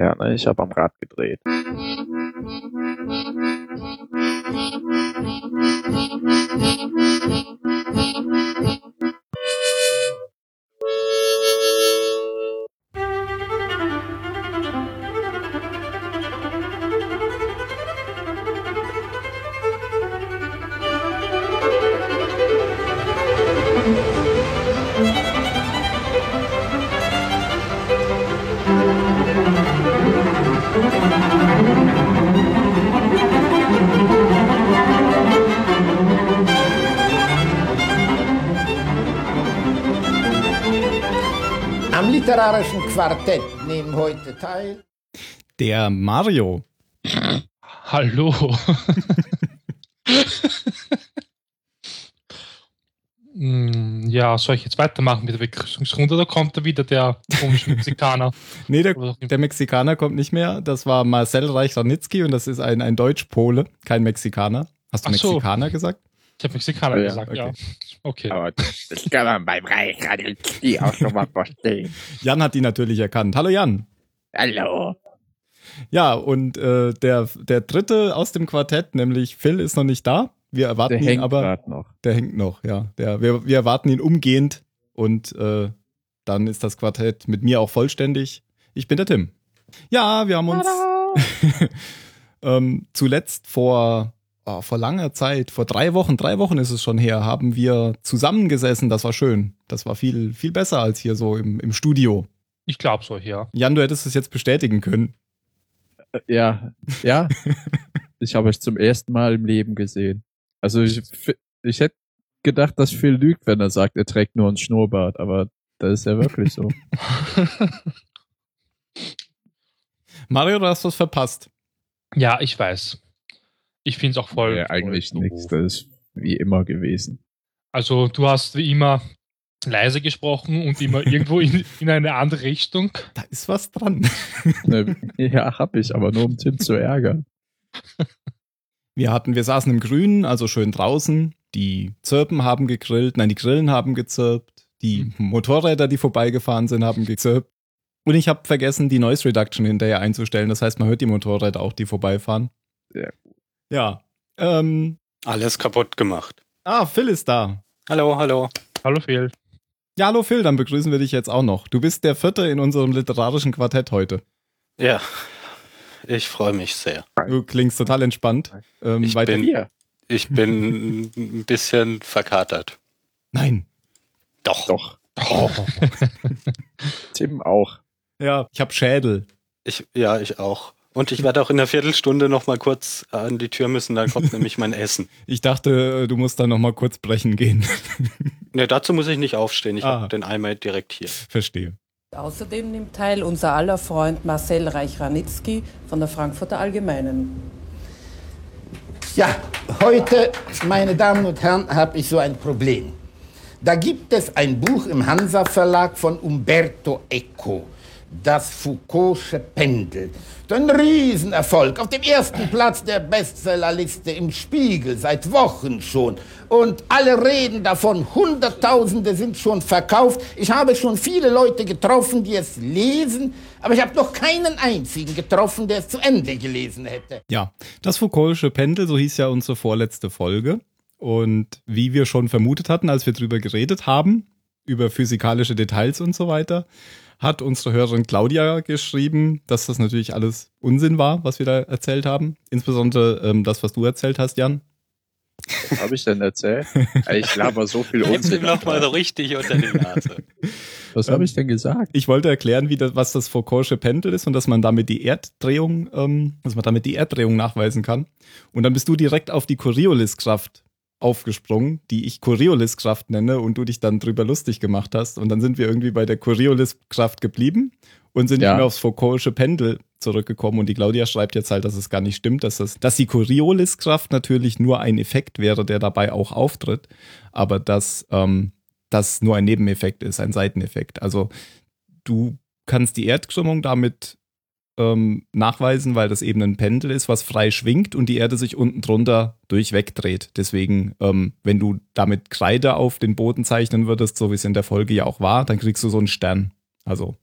Ja, ne, ich habe am Rad gedreht. Am literarischen Quartett nehmen heute teil Der Mario. Hallo. Hm, ja, soll ich jetzt weitermachen mit der Begrüßungsrunde oder kommt da wieder der komische Mexikaner? Nee, der, der Mexikaner kommt nicht mehr. Das war Marcel Reich-Ranitzky und das ist ein, ein Deutsch-Pole, kein Mexikaner. Hast du Ach so. Mexikaner gesagt? Ich habe Mexikaner Ja, gesagt, okay. ja. Okay. Aber das kann man beim Reich Ranitzky auch schon mal verstehen. Jan hat ihn natürlich erkannt. Hallo Jan. Hallo. Ja, und äh, der, der dritte aus dem Quartett, nämlich Phil, ist noch nicht da. Wir erwarten Der ihn hängt aber. noch. Der hängt noch, ja. Der, wir, wir erwarten ihn umgehend und äh, dann ist das Quartett mit mir auch vollständig. Ich bin der Tim. Ja, wir haben uns ähm, zuletzt vor, oh, vor langer Zeit, vor drei Wochen, drei Wochen ist es schon her, haben wir zusammengesessen. Das war schön. Das war viel, viel besser als hier so im, im Studio. Ich glaube so, ja. Jan, du hättest es jetzt bestätigen können. Ja, ja. ich habe euch zum ersten Mal im Leben gesehen. Also ich, ich hätte gedacht, dass Phil lügt, wenn er sagt, er trägt nur einen Schnurrbart, aber das ist ja wirklich so. Mario, du hast was verpasst. ja, ich weiß. Ich finde es auch voll. ja, eigentlich voll nichts. Das ist wie immer gewesen. Also, du hast wie immer leise gesprochen und immer irgendwo in, in eine andere Richtung. Da ist was dran. Ne, ja, hab ich, aber nur um Tim zu ärgern. Wir hatten, wir saßen im Grünen, also schön draußen. Die Zirpen haben gegrillt, nein, die Grillen haben gezirpt. Die Motorräder, die vorbeigefahren sind, haben gezirpt. Und ich habe vergessen, die Noise Reduction hinterher einzustellen. Das heißt, man hört die Motorräder auch, die vorbeifahren. Sehr Ja. Ähm, Alles kaputt gemacht. ah, Phil ist da. Hallo, hallo. Hallo Phil. Ja, hallo Phil, dann begrüßen wir dich jetzt auch noch. Du bist der Vierte in unserem literarischen Quartett heute. Ja, ich freue mich sehr. Du klingst total entspannt. Ähm, Ich weiter- bin- Hier. Ich bin ein bisschen verkatert. Nein. Doch. Doch. Oh. Tim auch. Ja, ich habe Schädel. Ich, ja, ich auch. Und ich werde auch in einer Viertelstunde noch mal kurz an die Tür müssen, dann kommt nämlich mein Essen. Ich dachte, du musst da noch mal kurz brechen gehen. Ne, dazu muss ich nicht aufstehen. Ich Ah. habe den Eimer direkt hier. Verstehe. Außerdem nimmt teil unser aller Freund Marcel Reich-Ranitzky von der Frankfurter Allgemeinen. Ja, heute, meine Damen und Herren, habe ich so ein Problem. Da gibt es ein Buch im Hansa Verlag von Umberto Eco, das Foucault'sche Pendel. Ein Riesenerfolg, auf dem ersten Platz der Bestsellerliste im Spiegel, seit Wochen schon. Und alle reden davon, Hunderttausende sind schon verkauft. Ich habe schon viele Leute getroffen, die es lesen, aber ich habe noch keinen einzigen getroffen, der es zu Ende gelesen hätte. Ja, das Foucault'sche Pendel, so hieß ja unsere vorletzte Folge. Und wie wir schon vermutet hatten, als wir drüber geredet haben, über physikalische Details und so weiter, hat unsere Hörerin Claudia geschrieben, dass das natürlich alles Unsinn war, was wir da erzählt haben. Insbesondere ähm, das, was du erzählt hast, Jan. Was habe ich denn erzählt? Ich laber so viel Nimm Unsinn. ihm noch mal so richtig unter die Nase. Was habe ich denn gesagt? Ich wollte erklären, wie das, was das Foucault'sche Pendel ist und dass man damit die Erddrehung, ähm, dass man damit die Erddrehung nachweisen kann. Und dann bist du direkt auf die Corioliskraft aufgesprungen, die ich Corioliskraft nenne und du dich dann drüber lustig gemacht hast. Und dann sind wir irgendwie bei der Corioliskraft geblieben und sind Ja. mehr aufs Foucault'sche Pendel zurückgekommen. Und die Claudia schreibt jetzt halt, dass es gar nicht stimmt, dass, das, dass die Corioliskraft natürlich nur ein Effekt wäre, der dabei auch auftritt, aber dass ähm, das nur ein Nebeneffekt ist, ein Seiteneffekt. Also du kannst die Erdkrümmung damit ähm, nachweisen, weil das eben ein Pendel ist, was frei schwingt und die Erde sich unten drunter durchwegdreht. Deswegen, ähm, wenn du damit Kreide auf den Boden zeichnen würdest, so wie es in der Folge ja auch war, dann kriegst du so einen Stern. Also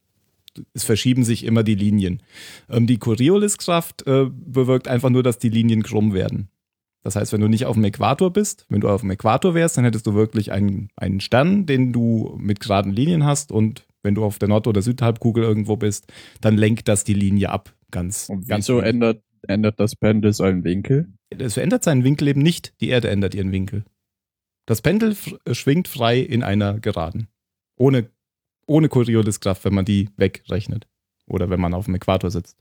es verschieben sich immer die Linien. Ähm, die Corioliskraft äh, bewirkt einfach nur, dass die Linien krumm werden. Das heißt, wenn du nicht auf dem Äquator bist, wenn du auf dem Äquator wärst, dann hättest du wirklich einen, einen Stern, den du mit geraden Linien hast und wenn du auf der Nord- oder Südhalbkugel irgendwo bist, dann lenkt das die Linie ab. Ganz, Und ganz wieso ändert, ändert das Pendel seinen Winkel? es verändert seinen Winkel eben nicht, die Erde ändert ihren Winkel. Das Pendel äh, schwingt frei in einer Geraden. Ohne, ohne Corioliskraft, wenn man die wegrechnet. Oder wenn man auf dem Äquator sitzt.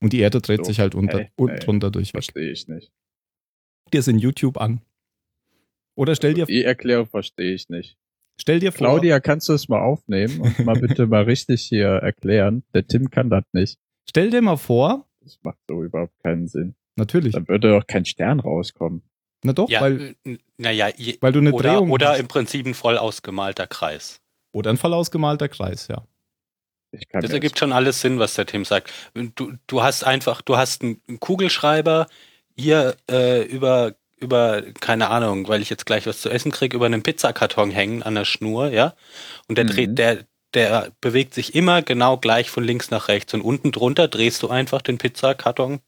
Und die Erde dreht So, sich halt unter, ey, und ey. drunter durch. Verstehe ich nicht. Guck dir es in YouTube an. Oder stell dir, Die Erklärung verstehe ich nicht. Stell dir vor, Claudia, kannst du es mal aufnehmen und mal bitte mal richtig hier erklären? Der Tim kann das nicht. stell dir mal vor, Das macht so überhaupt keinen Sinn. natürlich, Dann würde doch kein Stern rauskommen. na doch, Ja, weil, naja, weil du eine oder, Drehung oder hast. im Prinzip ein voll ausgemalter Kreis. oder ein voll ausgemalter Kreis, ja. Ich kann Das ergibt schon alles Sinn, was der Tim sagt. Du, du hast einfach, du hast einen Kugelschreiber hier äh, über, über, keine Ahnung, weil ich jetzt gleich was zu essen kriege, über einen Pizzakarton hängen an der Schnur, ja. Und der Mhm. dreht, der, der bewegt sich immer genau gleich von links nach rechts. Und unten drunter drehst du einfach den Pizzakarton.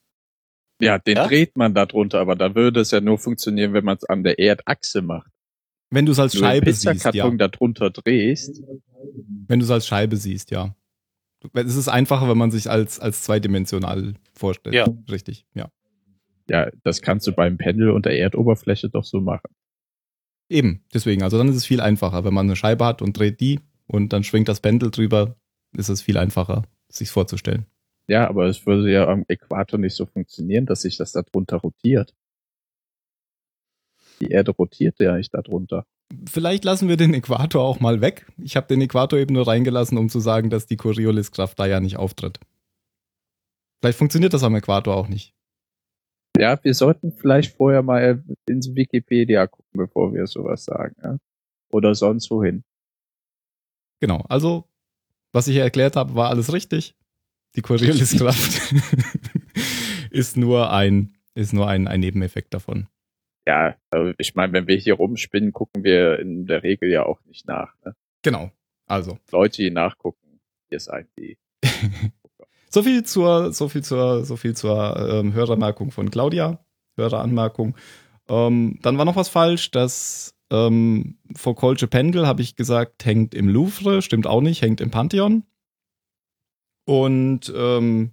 Ja, den Ja? dreht man da drunter, aber dann würde es ja nur funktionieren, wenn man es an der Erdachse macht. Wenn du es als Wenn du den Scheibe siehst, ja. Pizzakarton da drunter drehst, Wenn du es als Scheibe siehst, ja. Es ist einfacher, wenn man sich als, als zweidimensional vorstellt. Ja. Richtig, ja. Ja, das kannst du beim Pendel und der Erdoberfläche doch so machen. Eben, deswegen. Also dann ist es viel einfacher. Wenn man eine Scheibe hat und dreht die und dann schwingt das Pendel drüber, ist es viel einfacher, sich vorzustellen. Ja, aber es würde ja am Äquator nicht so funktionieren, dass sich das da drunter rotiert. Die Erde rotiert ja nicht da drunter. Vielleicht lassen wir den Äquator auch mal weg. Ich habe den Äquator eben nur reingelassen, um zu sagen, dass die Corioliskraft da ja nicht auftritt. Vielleicht funktioniert das am Äquator auch nicht. Ja, wir sollten vielleicht vorher mal ins Wikipedia gucken, bevor wir sowas sagen. Ja? Oder sonst wohin. Genau, also, was ich hier erklärt habe, war alles richtig. Die Corioliskraft ist nur ein, ist nur ein, ein Nebeneffekt davon. Ja, also ich meine, wenn wir hier rumspinnen, gucken wir in der Regel ja auch nicht nach. Ne? Genau. Also, Leute, die nachgucken, ihr seid die. So viel zur, so viel zur, so viel zur ähm, Hörermerkung von Claudia. Höreranmerkung. Ähm, dann war noch was falsch. Das ähm, Foucault'sche Pendel, habe ich gesagt, hängt im Louvre. Stimmt auch nicht, hängt im Pantheon. Und ähm,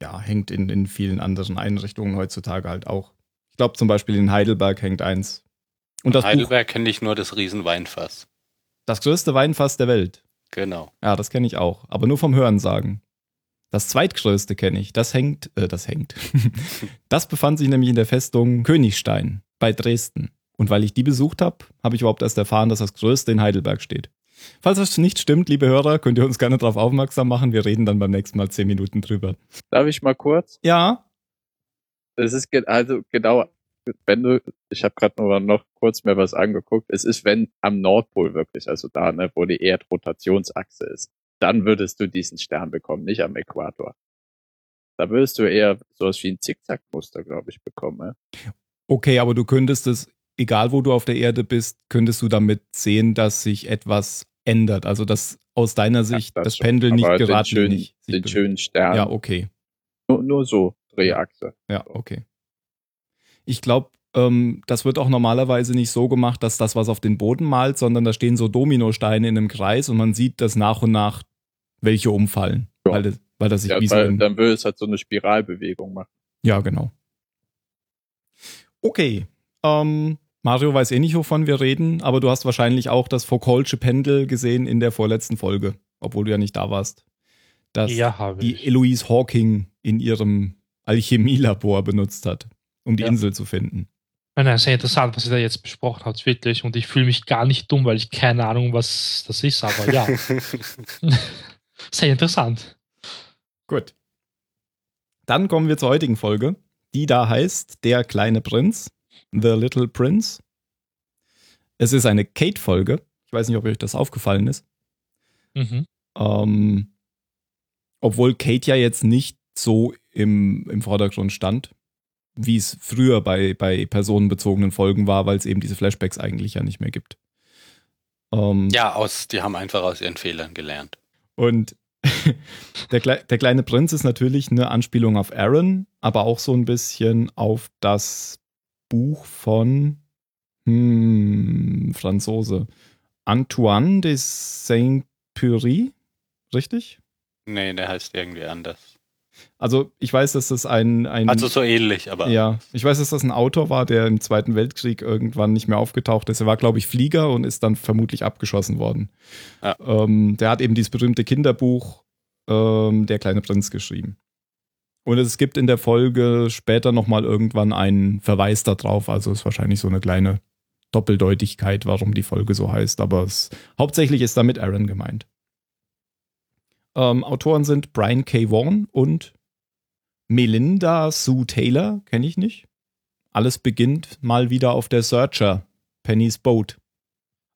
ja, hängt in, in vielen anderen Einrichtungen heutzutage halt auch. Ich glaube zum Beispiel in Heidelberg hängt eins. Und das, Heidelberg kenne ich nur das Riesenweinfass. das größte Weinfass der Welt. Genau. Ja, das kenne ich auch, aber nur vom Hören sagen. Das zweitgrößte kenne ich. Das hängt, äh, das hängt. das befand sich nämlich in der Festung Königstein bei Dresden. Und weil ich die besucht habe, habe ich überhaupt erst erfahren, dass das größte in Heidelberg steht. Falls das nicht stimmt, liebe Hörer, könnt ihr uns gerne darauf aufmerksam machen. Wir reden dann beim nächsten Mal zehn Minuten drüber. Darf ich mal kurz? Ja, Es ist ge also genau, wenn du, ich habe gerade nur noch kurz mir was angeguckt, es ist, wenn am Nordpol wirklich, also da, ne, wo die Erdrotationsachse ist, dann würdest du diesen Stern bekommen, nicht am Äquator. Da würdest du eher sowas wie ein Zickzackmuster, glaube ich, bekommen. Ne? okay, aber du könntest es, egal wo du auf der Erde bist, könntest du damit sehen, dass sich etwas ändert. Also dass aus deiner Sicht Ja, das, schon. Pendel nicht Aber den geraten schönen, nicht den schönen Stern. Ja, okay. nur, nur so, Drehachse. Ja, okay. Ich glaube, ähm, das wird auch normalerweise nicht so gemacht, dass das was auf den Boden malt, sondern da stehen so Dominosteine in einem Kreis und man sieht, dass nach und nach welche umfallen. Ja. Weil, das, weil das sich Ja, wie so weil, ein, dann würde es halt so eine Spiralbewegung machen. Ja, genau. Okay. Ähm, Mario weiß eh nicht, wovon wir reden, aber du hast wahrscheinlich auch das Foucault'sche Pendel gesehen in der vorletzten Folge, obwohl du ja nicht da warst. Das Ja, habe die ich. Eloise Hawking in ihrem Alchemielabor benutzt hat, um die Ja. Insel zu finden. Nein, nein, sehr interessant, was ihr da jetzt besprochen habt, wirklich. Und ich fühle mich gar nicht dumm, weil ich keine Ahnung, was das ist, aber ja, sehr interessant. Gut. Dann kommen wir zur heutigen Folge, die da heißt Der kleine Prinz, The Little Prince. Es ist eine Kate-Folge. Ich weiß nicht, ob euch das aufgefallen ist. Mhm. Ähm, obwohl Kate ja jetzt nicht so im, im Vordergrund stand, wie es früher bei, bei personenbezogenen Folgen war, weil es eben diese Flashbacks eigentlich ja nicht mehr gibt. Ähm, Ja, aus, die haben einfach aus ihren Fehlern gelernt. Und der, Kle der kleine Prinz ist natürlich eine Anspielung auf Aaron, aber auch so ein bisschen auf das Buch von hm, Franzose. Antoine de Saint-Pury, richtig? Nee, der heißt irgendwie anders. Also ich weiß, dass das ein, ein Also so ähnlich, aber. ja, ich weiß, dass das ein Autor war, der im Zweiten Weltkrieg irgendwann nicht mehr aufgetaucht ist. Er war, glaube ich, Flieger und ist dann vermutlich abgeschossen worden. Ja. Ähm, der hat eben dieses berühmte Kinderbuch ähm, Der kleine Prinz geschrieben. Und es gibt in der Folge später nochmal irgendwann einen Verweis darauf. Also ist wahrscheinlich so eine kleine Doppeldeutigkeit, warum die Folge so heißt. Aber es, hauptsächlich ist damit Aaron gemeint. Ähm, Autoren sind Brian K. Vaughan und Melinda Sue Taylor, kenne ich nicht. Alles beginnt mal wieder auf der Searcher, Penny's Boat.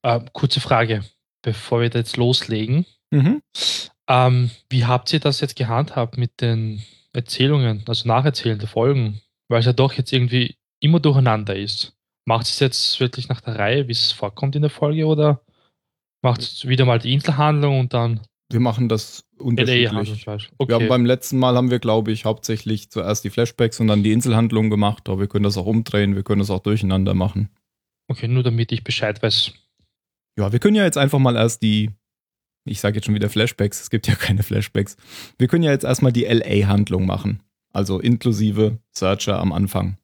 Äh, kurze Frage, bevor wir da jetzt loslegen. Mhm. Ähm, wie habt ihr das jetzt gehandhabt mit den Erzählungen, also Nacherzählen der Folgen? Weil es ja doch jetzt irgendwie immer durcheinander ist. Macht es jetzt wirklich nach der Reihe, wie es vorkommt in der Folge, oder macht es wieder mal die Inselhandlung und dann Wir machen das unterschiedlich. LA-Handlung? Wir haben Okay. beim letzten Mal haben wir, glaube ich, hauptsächlich zuerst die Flashbacks und dann die Inselhandlung gemacht, aber wir können das auch umdrehen, wir können das auch durcheinander machen. okay, nur damit ich Bescheid weiß. Ja, wir können ja jetzt einfach mal erst die, ich sage jetzt schon wieder Flashbacks, es gibt ja keine Flashbacks. Wir können ja jetzt erstmal die LA-Handlung machen. Also inklusive Searcher am Anfang.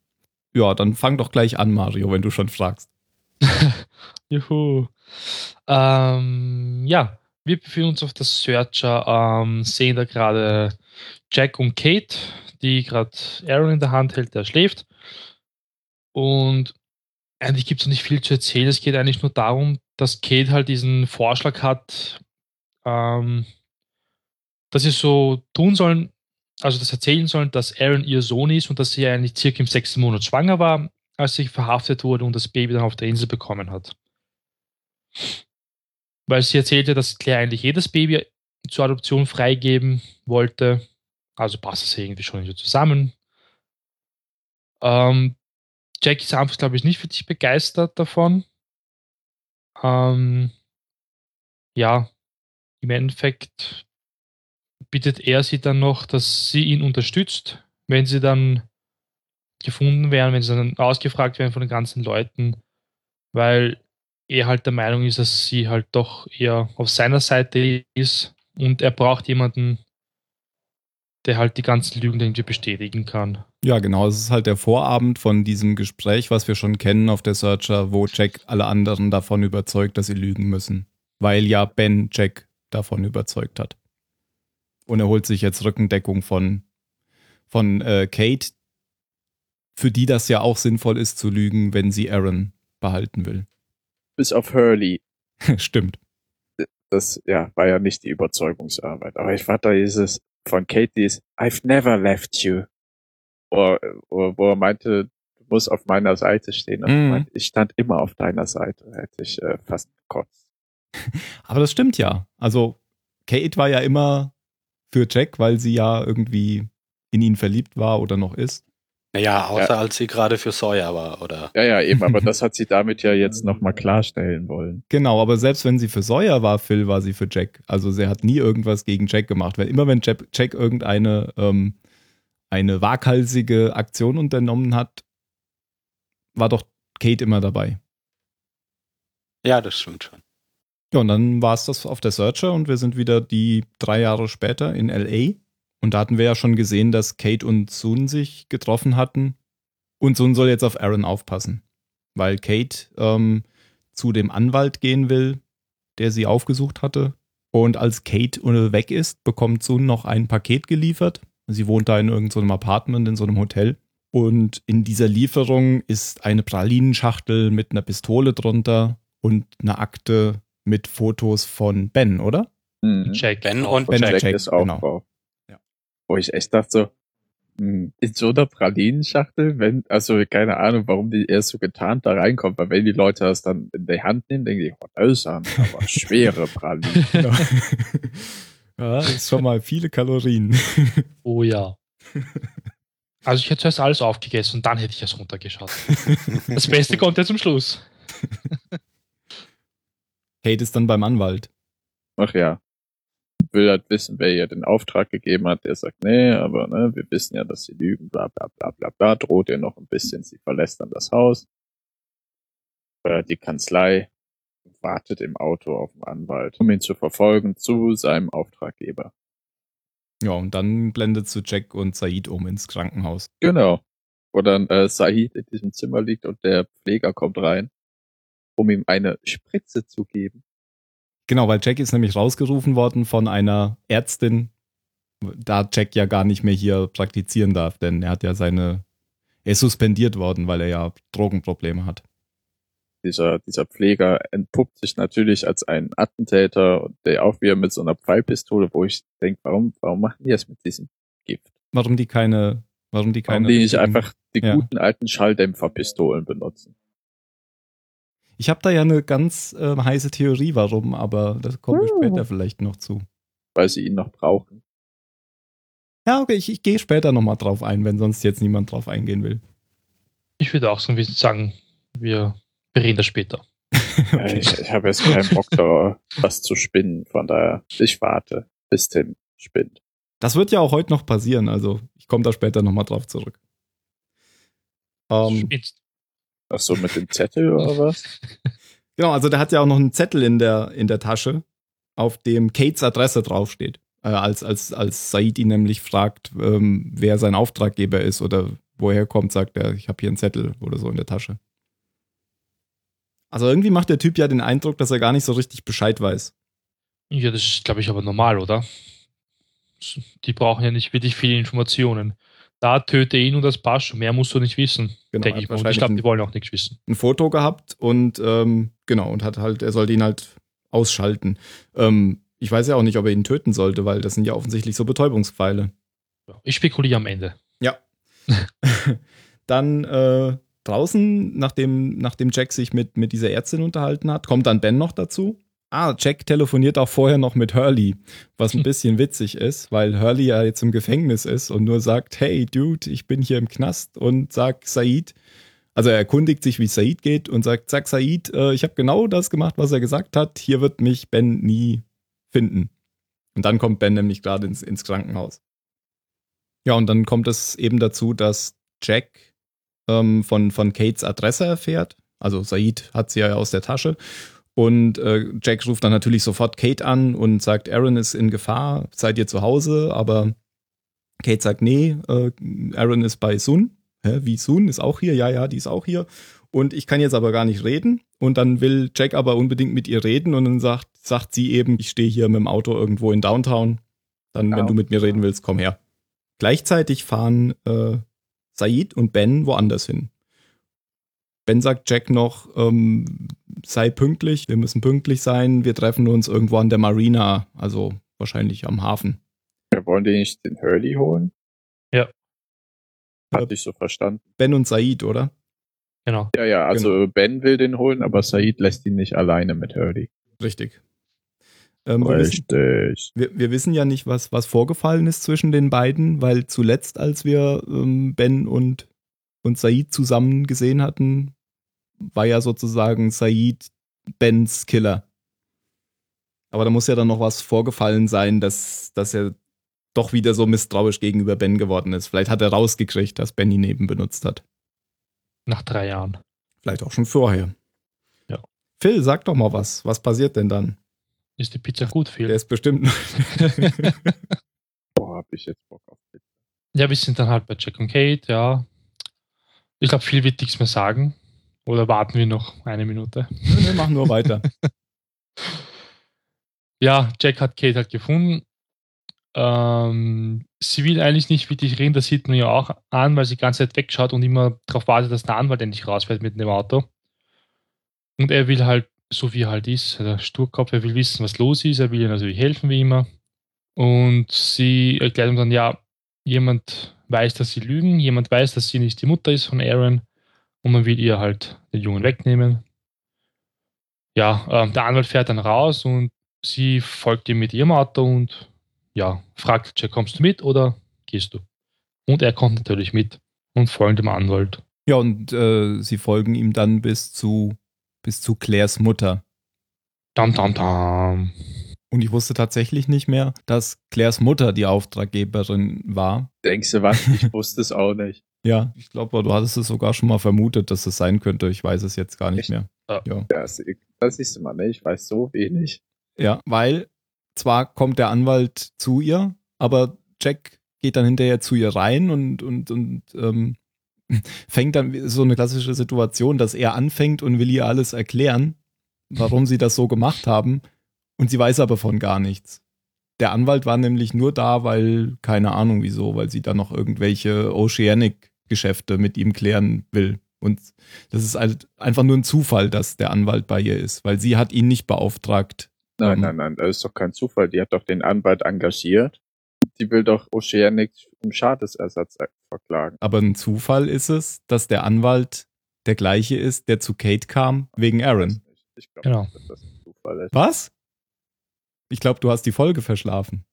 Ja, dann fang doch gleich an, Mario, wenn du schon fragst. Juhu. Ähm, ja, wir befinden uns auf der Searcher, ähm, sehen da gerade Jack und Kate, die gerade Aaron in der Hand hält, der schläft. Und eigentlich gibt es nicht viel zu erzählen. Es geht eigentlich nur darum, dass Kate halt diesen Vorschlag hat, ähm, dass sie so tun sollen, also das erzählen sollen, dass Aaron ihr Sohn ist und dass sie eigentlich circa im sechsten Monat schwanger war, als sie verhaftet wurde und das Baby dann auf der Insel bekommen hat. Weil sie erzählte, dass Claire eigentlich jedes Baby zur Adoption freigeben wollte. Also passt es irgendwie schon so zusammen. Ähm, Jack ist einfach, glaube ich, nicht wirklich begeistert davon. Ähm, ja, im Endeffekt bittet er sie dann noch, dass sie ihn unterstützt, wenn sie dann gefunden werden, wenn sie dann ausgefragt werden von den ganzen Leuten, weil er halt der Meinung ist, dass sie halt doch eher auf seiner Seite ist und er braucht jemanden, der halt die ganzen Lügen irgendwie bestätigen kann. Ja, genau. Es ist halt der Vorabend von diesem Gespräch, was wir schon kennen auf der Searcher, wo Jack alle anderen davon überzeugt, dass sie lügen müssen. Weil ja Ben Jack davon überzeugt hat. Und er holt sich jetzt Rückendeckung von, von äh, Kate, für die das ja auch sinnvoll ist zu lügen, wenn sie Aaron behalten will. Bis auf Hurley. Stimmt. Das ja, war ja nicht die Überzeugungsarbeit. Aber ich fand da dieses von Kate, dieses I've never left you. Wo, wo, wo er meinte, du musst auf meiner Seite stehen. Und ich, meinte, ich stand immer auf deiner Seite. Hätte ich äh, fast gekotzt. Aber das stimmt ja. Also Kate war ja immer für Jack, weil sie ja irgendwie in ihn verliebt war oder noch ist. Naja, außer als sie gerade für Sawyer war, oder? Ja, ja, eben, aber das hat sie damit ja jetzt nochmal klarstellen wollen. Genau, aber selbst wenn sie für Sawyer war, Phil, war sie für Jack. Also sie hat nie irgendwas gegen Jack gemacht. Weil immer wenn Jack, Jack irgendeine ähm, eine waghalsige Aktion unternommen hat, war doch Kate immer dabei. Ja, das stimmt schon. Ja, und dann war es das auf der Searcher und wir sind wieder die drei Jahre später in LA. Und da hatten wir ja schon gesehen, dass Kate und Sun sich getroffen hatten. Und Sun soll jetzt auf Aaron aufpassen. Weil Kate ähm, zu dem Anwalt gehen will, der sie aufgesucht hatte. Und als Kate weg ist, bekommt Sun noch ein Paket geliefert. Sie wohnt da in irgendeinem Apartment, in so einem Hotel. Und in dieser Lieferung ist eine Pralinenschachtel mit einer Pistole drunter und eine Akte mit Fotos von Ben, oder? Mhm. Jack. Ben und Ben Jack, Jack, ist auch genau. drauf. Wo ich echt dachte so, hm, in so einer Pralinenschachtel, wenn, also keine Ahnung, warum die erst so getarnt da reinkommt, weil wenn die Leute das dann in die Hand nehmen, denken die, oh, das ist aber schwere Pralinen. ja, das ist schon mal viele Kalorien. Oh ja. Also ich hätte zuerst alles aufgegessen und dann hätte ich es runtergeschaut. Das Beste kommt ja zum Schluss. Kate ist dann beim Anwalt. Ach ja. Will halt wissen, wer ihr den Auftrag gegeben hat. Der sagt, nee, aber ne, wir wissen ja, dass sie lügen, bla bla bla bla bla, droht ihr noch ein bisschen, sie verlässt dann das Haus. Äh, die Kanzlei wartet im Auto auf den Anwalt, um ihn zu verfolgen zu seinem Auftraggeber. Ja, und dann blendet zu Jack und Said um ins Krankenhaus. Genau. Wo dann äh, Said in diesem Zimmer liegt und der Pfleger kommt rein, um ihm eine Spritze zu geben. Genau, weil Jack ist nämlich rausgerufen worden von einer Ärztin, da Jack ja gar nicht mehr hier praktizieren darf, denn er hat ja seine, er ist suspendiert worden, weil er ja Drogenprobleme hat. Dieser, dieser Pfleger entpuppt sich natürlich als ein Attentäter und der auch wieder mit so einer Pfeilpistole, wo ich denke, warum, warum machen die das mit diesem Gift? Warum die keine, warum die keine. Warum die nicht einfach die ja. guten alten Schalldämpferpistolen benutzen? Ich habe da ja eine ganz äh, heiße Theorie, warum, aber das kommen wir später vielleicht noch zu. Weil sie ihn noch brauchen. Ja, okay, ich, ich gehe später nochmal drauf ein, wenn sonst jetzt niemand drauf eingehen will. Ich würde auch so ein bisschen sagen, wir reden da später. Ja, ich ich habe jetzt keinen Bock da was zu spinnen, von daher ich warte, bis Tim spinnt. Das wird ja auch heute noch passieren, also ich komme da später nochmal drauf zurück. Ähm, Spinnst. Ach so, mit dem Zettel oder was? genau, also der hat ja auch noch einen Zettel in der, in der Tasche, auf dem Kates Adresse draufsteht. Äh, als, als, als Said ihn nämlich fragt, ähm, wer sein Auftraggeber ist oder woher er kommt, sagt er, ich habe hier einen Zettel oder so in der Tasche. Also irgendwie macht der Typ ja den Eindruck, dass er gar nicht so richtig Bescheid weiß. Ja, das ist, glaube ich, aber normal, oder? Die brauchen ja nicht wirklich viele Informationen. Da töte ihn und das passt schon. Mehr musst du nicht wissen, Genau, denke ich mal. Und ich glaube, die wollen auch nichts wissen. ein Foto gehabt und ähm, genau, und hat halt, er sollte ihn halt ausschalten. Ähm, ich weiß ja auch nicht, ob er ihn töten sollte, weil das sind ja offensichtlich so Betäubungspfeile. Ja, Ich spekuliere am Ende. Dann äh, draußen, nachdem, nachdem Jack sich mit, mit dieser Ärztin unterhalten hat, kommt dann Ben noch dazu. Ah, Jack telefoniert auch vorher noch mit Hurley, was ein bisschen witzig ist, weil Hurley ja jetzt im Gefängnis ist und nur sagt, hey Dude, ich bin hier im Knast und sagt Said, also er erkundigt sich, wie Said geht und sagt, sag Said, äh, ich habe genau das gemacht, was er gesagt hat, hier wird mich Ben nie finden. Und dann kommt Ben nämlich gerade ins, ins Krankenhaus. Ja, und dann kommt es eben dazu, dass Jack ähm, von, von Kates Adresse erfährt. Also Said hat sie ja aus der Tasche. Und äh, Jack ruft dann natürlich sofort Kate an und sagt, Aaron ist in Gefahr, seid ihr zu Hause? Aber Kate sagt, nee, äh, Aaron ist bei Sun. Hä, wie Sun ist auch hier? Ja, ja, die ist auch hier. Und ich kann jetzt aber gar nicht reden. Und dann will Jack aber unbedingt mit ihr reden und dann sagt, sagt sie eben, ich stehe hier mit dem Auto irgendwo in Downtown. Dann, wenn du mit mir reden willst, komm her. Gleichzeitig fahren äh, Said und Ben woanders hin. Ben sagt Jack noch, ähm, sei pünktlich, wir müssen pünktlich sein, wir treffen uns irgendwo an der Marina, also wahrscheinlich am Hafen. Wir wollen die nicht den Hurley holen? Ja. Hatte ich so verstanden. Ben und Said, oder? Genau. Ja, ja, also Ben will den holen, aber Said lässt ihn nicht alleine mit Hurley. Richtig. Ähm, wir, wissen, Richtig. wir, wir wissen ja nicht, was, was vorgefallen ist zwischen den beiden, weil zuletzt, als wir ähm, Ben und, und Said zusammen gesehen hatten, war ja sozusagen Said Bens Killer. Aber da muss ja dann noch was vorgefallen sein, dass, dass er doch wieder so misstrauisch gegenüber Ben geworden ist. Vielleicht hat er rausgekriegt, dass Ben ihn eben benutzt hat. Nach drei Jahren. Vielleicht auch schon vorher. Ja. Phil, sag doch mal was. Was passiert denn dann? Ist die Pizza gut, Der Phil? ist bestimmt. Boah, hab ich jetzt Bock auf Pizza. Ja, wir sind dann halt bei Jack und Kate, ja. Ich glaube, viel wird nichts mehr sagen. Oder warten wir noch eine Minute? Wir machen nur weiter. Ja, Jack hat Kate halt gefunden. Ähm, sie will eigentlich nicht wirklich reden, das sieht man ja auch an, weil sie die ganze Zeit wegschaut und immer darauf wartet, dass der Anwalt endlich rausfährt mit dem Auto. Und er will halt, so wie er halt ist, der Sturkopf, er will wissen, was los ist, er will ihr natürlich helfen, wie immer. Und sie erklärt ihm dann, ja, jemand weiß, dass sie lügen, jemand weiß, dass sie nicht die Mutter ist von Aaron und man will ihr halt den Jungen wegnehmen. Ja, ähm, der Anwalt fährt dann raus und sie folgt ihm mit ihrem Auto und ja, fragt Jack, kommst du mit oder gehst du? Und er kommt natürlich mit und folgt dem Anwalt. Ja, und äh, sie folgen ihm dann bis zu, bis zu Claires Mutter. Dam, dam, dam. Und ich wusste tatsächlich nicht mehr, dass Claires Mutter die Auftraggeberin war. Denkst du was? Ich wusste es auch nicht. Ja, ich glaube, du hattest es sogar schon mal vermutet, dass es sein könnte. Ich weiß es jetzt gar nicht Echt? mehr. Ja. ja. Das, das siehst du mal, ne? Ich weiß so wenig. Ja, weil zwar kommt der Anwalt zu ihr, aber Jack geht dann hinterher zu ihr rein und, und, und ähm, fängt dann so eine klassische Situation, dass er anfängt und will ihr alles erklären, warum sie das so gemacht haben. Und sie weiß aber von gar nichts. Der Anwalt war nämlich nur da, weil, keine Ahnung wieso, weil sie da noch irgendwelche Oceanic-Geschäfte mit ihm klären will. Und das ist halt einfach nur ein Zufall, dass der Anwalt bei ihr ist, weil sie hat ihn nicht beauftragt. Nein, Ähm, nein, nein, das ist doch kein Zufall. Die hat doch den Anwalt engagiert. Die will doch Oceanic um Schadesersatz verklagen. Aber ein Zufall ist es, dass der Anwalt der gleiche ist, der zu Kate kam, wegen Aaron. Ich glaube, Genau. nicht, dass das ein Zufall ist. Was? Ich glaube, du hast die Folge verschlafen.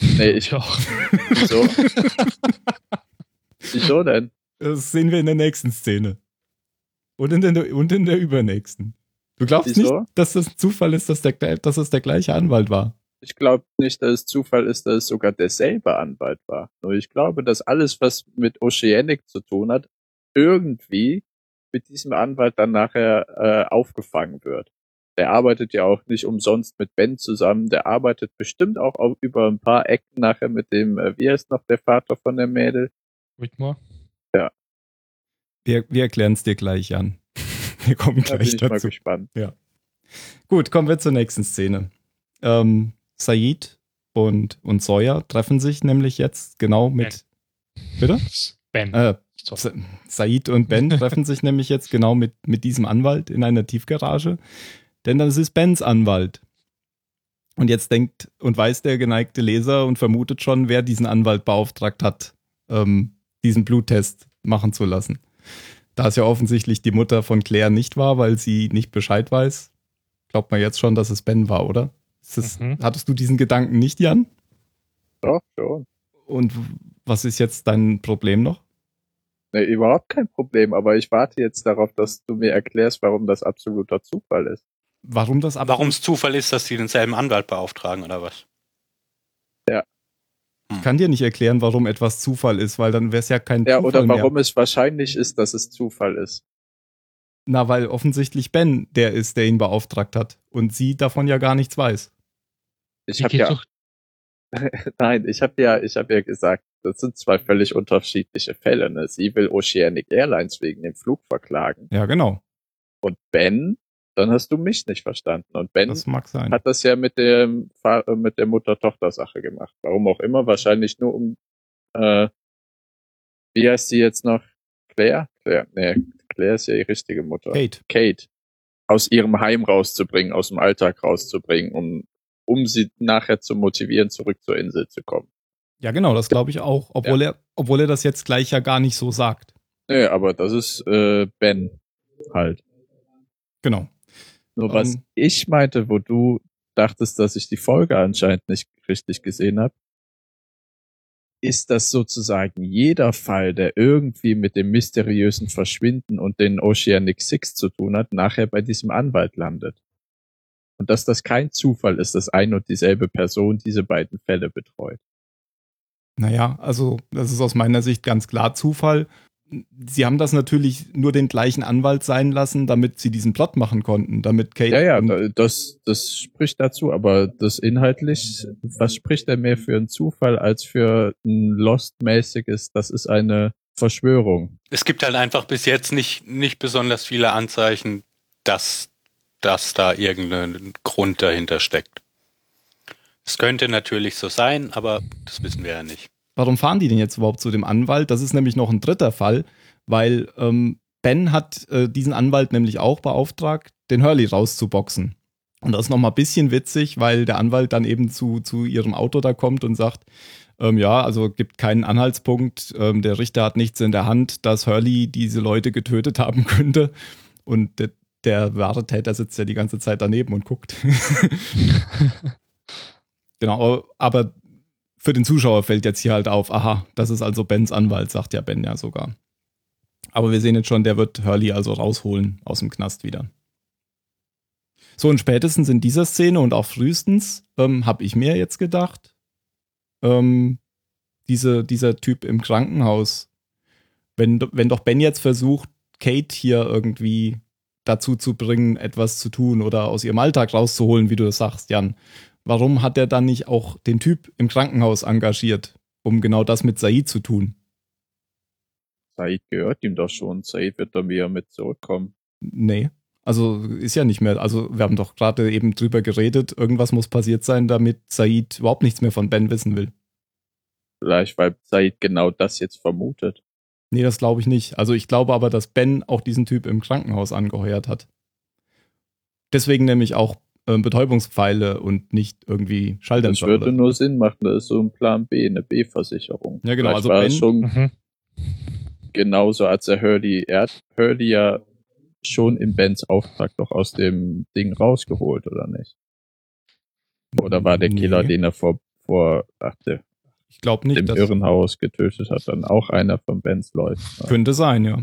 Nee, ich, Ja. wieso? wieso denn? Das sehen wir in der nächsten Szene. Und in der, und in der übernächsten. Du glaubst Wieso? nicht, dass das ein Zufall ist, dass, der, dass es der gleiche Anwalt war? Ich glaube nicht, dass es Zufall ist, dass es sogar derselbe Anwalt war. Nur ich glaube, dass alles, was mit Oceanic zu tun hat, irgendwie mit diesem Anwalt dann nachher äh, aufgefangen wird. Der arbeitet ja auch nicht umsonst mit Ben zusammen. Der arbeitet bestimmt auch auf, über ein paar Ecken nachher mit dem, äh, wie heißt noch der Vater von der Mädel? Whitmore. Wir, wir erklären es dir gleich an. Wir kommen Da bin gleich ich mal dazu. gespannt. Gut, kommen wir zur nächsten Szene. Ähm, Said und, und Sawyer treffen sich nämlich jetzt genau mit. Bitte? Ben. Äh. Sa- Said und Ben treffen sich nämlich jetzt genau mit, mit diesem Anwalt in einer Tiefgarage. Denn das ist Bens Anwalt. Und jetzt denkt und weiß der geneigte Leser und vermutet schon, wer diesen Anwalt beauftragt hat, ähm, diesen Bluttest machen zu lassen. Da es ja offensichtlich die Mutter von Claire nicht war, weil sie nicht Bescheid weiß, glaubt man jetzt schon, dass es Ben war, oder? Ist das, Mhm. Hattest du diesen Gedanken nicht, Jan? Doch, schon. Und was ist jetzt dein Problem noch? Nee, überhaupt kein Problem, aber ich warte jetzt darauf, dass du mir erklärst, warum das absoluter Zufall ist. Warum das ab Warum es Zufall ist, dass sie denselben Anwalt beauftragen oder was? Ich kann dir nicht erklären, warum etwas Zufall ist, weil dann wäre es ja kein Ja, Zufall oder warum mehr. es wahrscheinlich ist, dass es Zufall ist. Na, weil offensichtlich Ben der ist, der ihn beauftragt hat und sie davon ja gar nichts weiß. Ich habe ja, doch- nein, ich habe ja, ich habe ja gesagt, das sind zwei völlig unterschiedliche Fälle. Ne? Sie will Oceanic Airlines wegen dem Flug verklagen Ja, genau. und Ben, dann hast du mich nicht verstanden. Und Ben Das hat das ja mit Fa- äh, mit der Mutter-Tochter-Sache gemacht. Warum auch immer, wahrscheinlich nur um äh, wie heißt sie jetzt noch? Claire? Claire, nee, Claire ist ja die richtige Mutter. Kate. Kate aus ihrem Heim rauszubringen, aus dem Alltag rauszubringen, um, um sie nachher zu motivieren, zurück zur Insel zu kommen. Ja, genau, das glaube ich auch. Obwohl, er, obwohl er das jetzt gleich ja gar nicht so sagt. Nee, aber das ist äh, Ben halt. Genau. Nur was Ähm. ich meinte, wo du dachtest, dass ich die Folge anscheinend nicht richtig gesehen habe, ist das sozusagen jeder Fall, der irgendwie mit dem mysteriösen Verschwinden und den Oceanic Six zu tun hat, nachher bei diesem Anwalt landet. Und dass das kein Zufall ist, dass ein und dieselbe Person diese beiden Fälle betreut. Naja, also das ist aus meiner Sicht ganz klar Zufall. Sie haben das natürlich nur den gleichen Anwalt sein lassen, damit sie diesen Plot machen konnten, damit Kate Ja, ja, das, das spricht dazu, aber das inhaltlich, was spricht denn mehr für einen Zufall als für ein Lost-mäßiges, das ist eine Verschwörung. Es gibt halt einfach bis jetzt nicht, nicht besonders viele Anzeichen, dass, dass da irgendein Grund dahinter steckt. Es könnte natürlich so sein, aber das wissen wir ja nicht. Warum fahren die denn jetzt überhaupt zu dem Anwalt? Das ist nämlich noch ein dritter Fall, weil ähm, Ben hat äh, diesen Anwalt nämlich auch beauftragt, den Hurley rauszuboxen. Und das ist nochmal ein bisschen witzig, weil der Anwalt dann eben zu, zu ihrem Auto da kommt und sagt, ähm, ja, also gibt keinen Anhaltspunkt, ähm, der Richter hat nichts in der Hand, dass Hurley diese Leute getötet haben könnte. Und der, der wahre Täter sitzt ja die ganze Zeit daneben und guckt. genau, aber für den Zuschauer fällt jetzt hier halt auf, aha, das ist also Bens Anwalt, sagt ja Ben ja sogar. Aber wir sehen jetzt schon, der wird Hurley also rausholen aus dem Knast wieder. So, und spätestens in dieser Szene und auch frühestens ähm, habe ich mir jetzt gedacht, ähm, diese, dieser Typ im Krankenhaus, wenn, wenn doch Ben jetzt versucht, Kate hier irgendwie dazu zu bringen, etwas zu tun oder aus ihrem Alltag rauszuholen, wie du das sagst, Jan, warum hat er dann nicht auch den Typ im Krankenhaus engagiert, um genau das mit Said zu tun? Said gehört ihm doch schon. Said wird da wieder mit zurückkommen. Nee. Also ist ja nicht mehr. Also wir haben doch gerade eben drüber geredet, irgendwas muss passiert sein, damit Said überhaupt nichts mehr von Ben wissen will. Vielleicht, weil Said genau das jetzt vermutet. Nee, das glaube ich nicht. Also ich glaube aber, dass Ben auch diesen Typ im Krankenhaus angeheuert hat. Deswegen nämlich auch äh, Betäubungspfeile und nicht irgendwie Das Schalldämpfer. würde oder so. nur Sinn machen. Das ist so ein Plan B, eine B-Versicherung. Ja, genau, Vielleicht also war Ben- es schon Mhm. genauso, als er Hurley, er hat Hurley ja schon in Bens Auftrag doch aus dem Ding rausgeholt, oder nicht? Oder war der Killer, Nee, den er vor, vor ach, der, Ich glaube nicht. dem Das Irrenhaus getötet hat, dann auch einer von Bens Leuten? könnte sein, ja.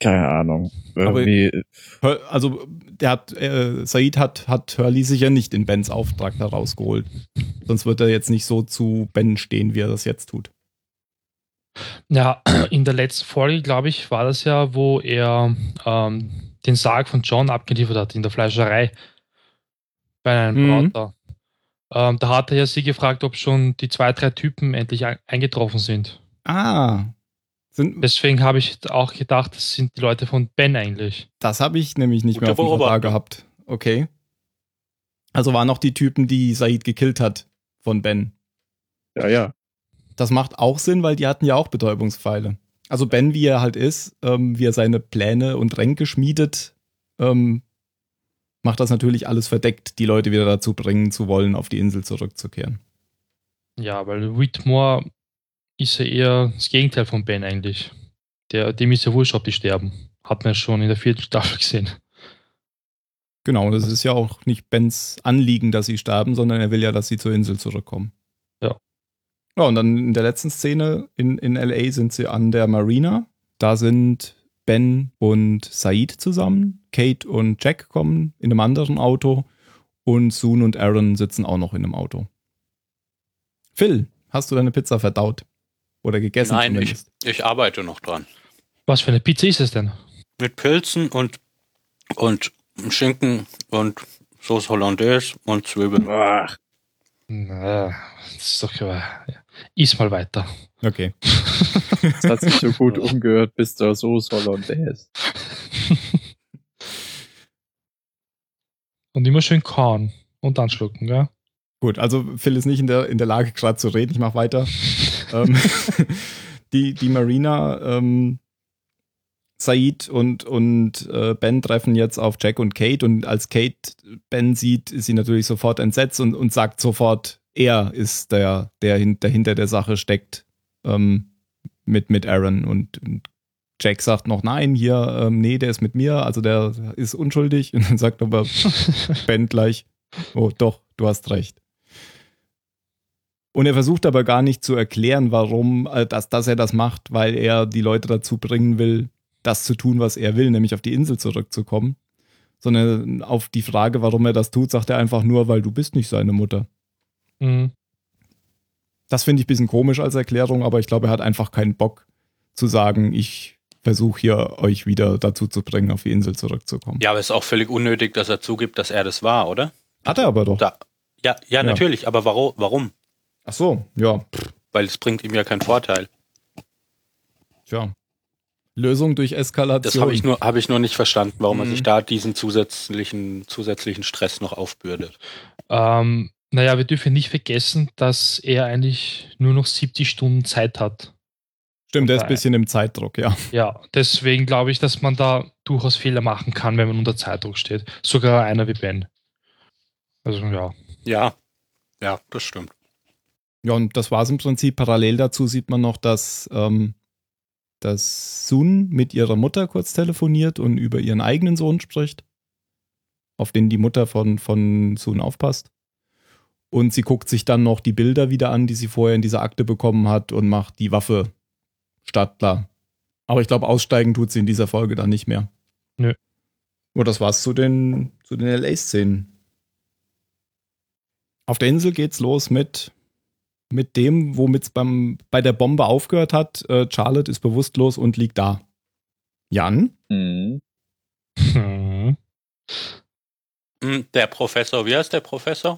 Keine Ahnung. Aber- Irgendwie, Hur- Also der hat, äh, Said hat, hat Hurley sicher nicht in Bens Auftrag da rausgeholt. Sonst wird er jetzt nicht so zu Ben stehen, wie er das jetzt tut. Ja, in der letzten Folge, glaube ich, war das ja, wo er ähm, den Sarg von John abgeliefert hat in der Fleischerei bei einem Mhm. Brater. Ähm, da hat er ja sie gefragt, ob schon die zwei, drei Typen endlich ein- eingetroffen sind. Ah. Sind, Deswegen habe ich auch gedacht, das sind die Leute von Ben eigentlich. das habe ich nämlich nicht Gute mehr auf dem Radar gehabt. Okay. Also waren noch die Typen, die Said gekillt hat von Ben. ja, ja. Das macht auch Sinn, weil die hatten ja auch Betäubungspfeile. Also Ben, wie er halt ist, ähm, wie er seine Pläne und Ränke schmiedet, ähm, macht das natürlich alles verdeckt, die Leute wieder dazu bringen zu wollen, auf die Insel zurückzukehren. Ja, weil Whitmore ist ja eher das Gegenteil von Ben eigentlich. Der, dem ist ja wurscht, ob die sterben. Hat man ja schon in der vierten Staffel gesehen. Genau, und es ist ja auch nicht Bens Anliegen, dass sie sterben, sondern er will ja, dass sie zur Insel zurückkommen. Ja. Ja, und dann in der letzten Szene in, in LA sind sie an der Marina. Da sind Ben und Said zusammen. Kate und Jack kommen in einem anderen Auto. Und Soon und Aaron sitzen auch noch in einem Auto. Phil, hast du deine Pizza verdaut? Oder gegessen Nein, ich, zumindest? ich arbeite noch dran. Was für eine Pizza ist es denn? Mit Pilzen und, und Schinken und Sauce Hollandaise und Zwiebeln. Ach, Na, das ist doch. Ja. Iss mal weiter. Okay. das hat sich so gut umgehört bis zur Soße Hollandaise. Und immer schön kauen und dann schlucken, gell? Gut, also Phil ist nicht in der, in der Lage, gerade zu reden. Ich mache weiter. ähm, die, die Marina, ähm, Said und, und äh, Ben treffen jetzt auf Jack und Kate und als Kate Ben sieht, ist sie natürlich sofort entsetzt und, und sagt sofort, er ist der, der, hin- der hinter der Sache steckt ähm, mit, mit Aaron und, und Jack sagt noch, nein, hier, ähm, nee, der ist mit mir, also der ist unschuldig und dann sagt aber Ben gleich, oh doch, du hast recht. Und er versucht aber gar nicht zu erklären, warum, äh, dass, dass er das macht, weil er die Leute dazu bringen will, das zu tun, was er will, nämlich auf die Insel zurückzukommen. Sondern auf die Frage, warum er das tut, sagt er einfach nur, weil du bist nicht seine Mutter. Mhm. Das finde ich ein bisschen komisch als Erklärung, aber ich glaube, er hat einfach keinen Bock zu sagen, ich versuche hier euch wieder dazu zu bringen, auf die Insel zurückzukommen. Ja, aber es ist auch völlig unnötig, dass er zugibt, dass er das war, oder? Hat er aber doch. Da, ja, ja, natürlich, aber warum? warum? Ach so, ja, Weil es bringt ihm ja keinen Vorteil. tja. Lösung durch Eskalation. Das habe ich, nur- hab ich nur nicht verstanden, warum er Mhm. sich da diesen zusätzlichen, zusätzlichen Stress noch aufbürdet. Ähm, naja, wir dürfen nicht vergessen, dass er eigentlich nur noch 70 Stunden Zeit hat. Stimmt, der ist ein bisschen im Zeitdruck, ja. Ja, deswegen glaube ich, dass man da durchaus Fehler machen kann, wenn man unter Zeitdruck steht. Sogar einer wie Ben. Also ja. Ja, ja, das stimmt. Ja, und das war es im Prinzip. Parallel dazu sieht man noch, dass, ähm, dass Sun mit ihrer Mutter kurz telefoniert und über ihren eigenen Sohn spricht, auf den die Mutter von, von Sun aufpasst. Und sie guckt sich dann noch die Bilder wieder an, die sie vorher in dieser Akte bekommen hat und macht die Waffe startklar. Aber ich glaube, aussteigen tut sie in dieser Folge dann nicht mehr. Nö. Oh, das war's zu den, zu den LA-Szenen. Auf der Insel geht's los mit, mit dem, womit es bei der Bombe aufgehört hat. Äh, Charlotte ist bewusstlos und liegt da. Jan? Mhm. Hm. Hm, Der Professor, wie heißt der Professor?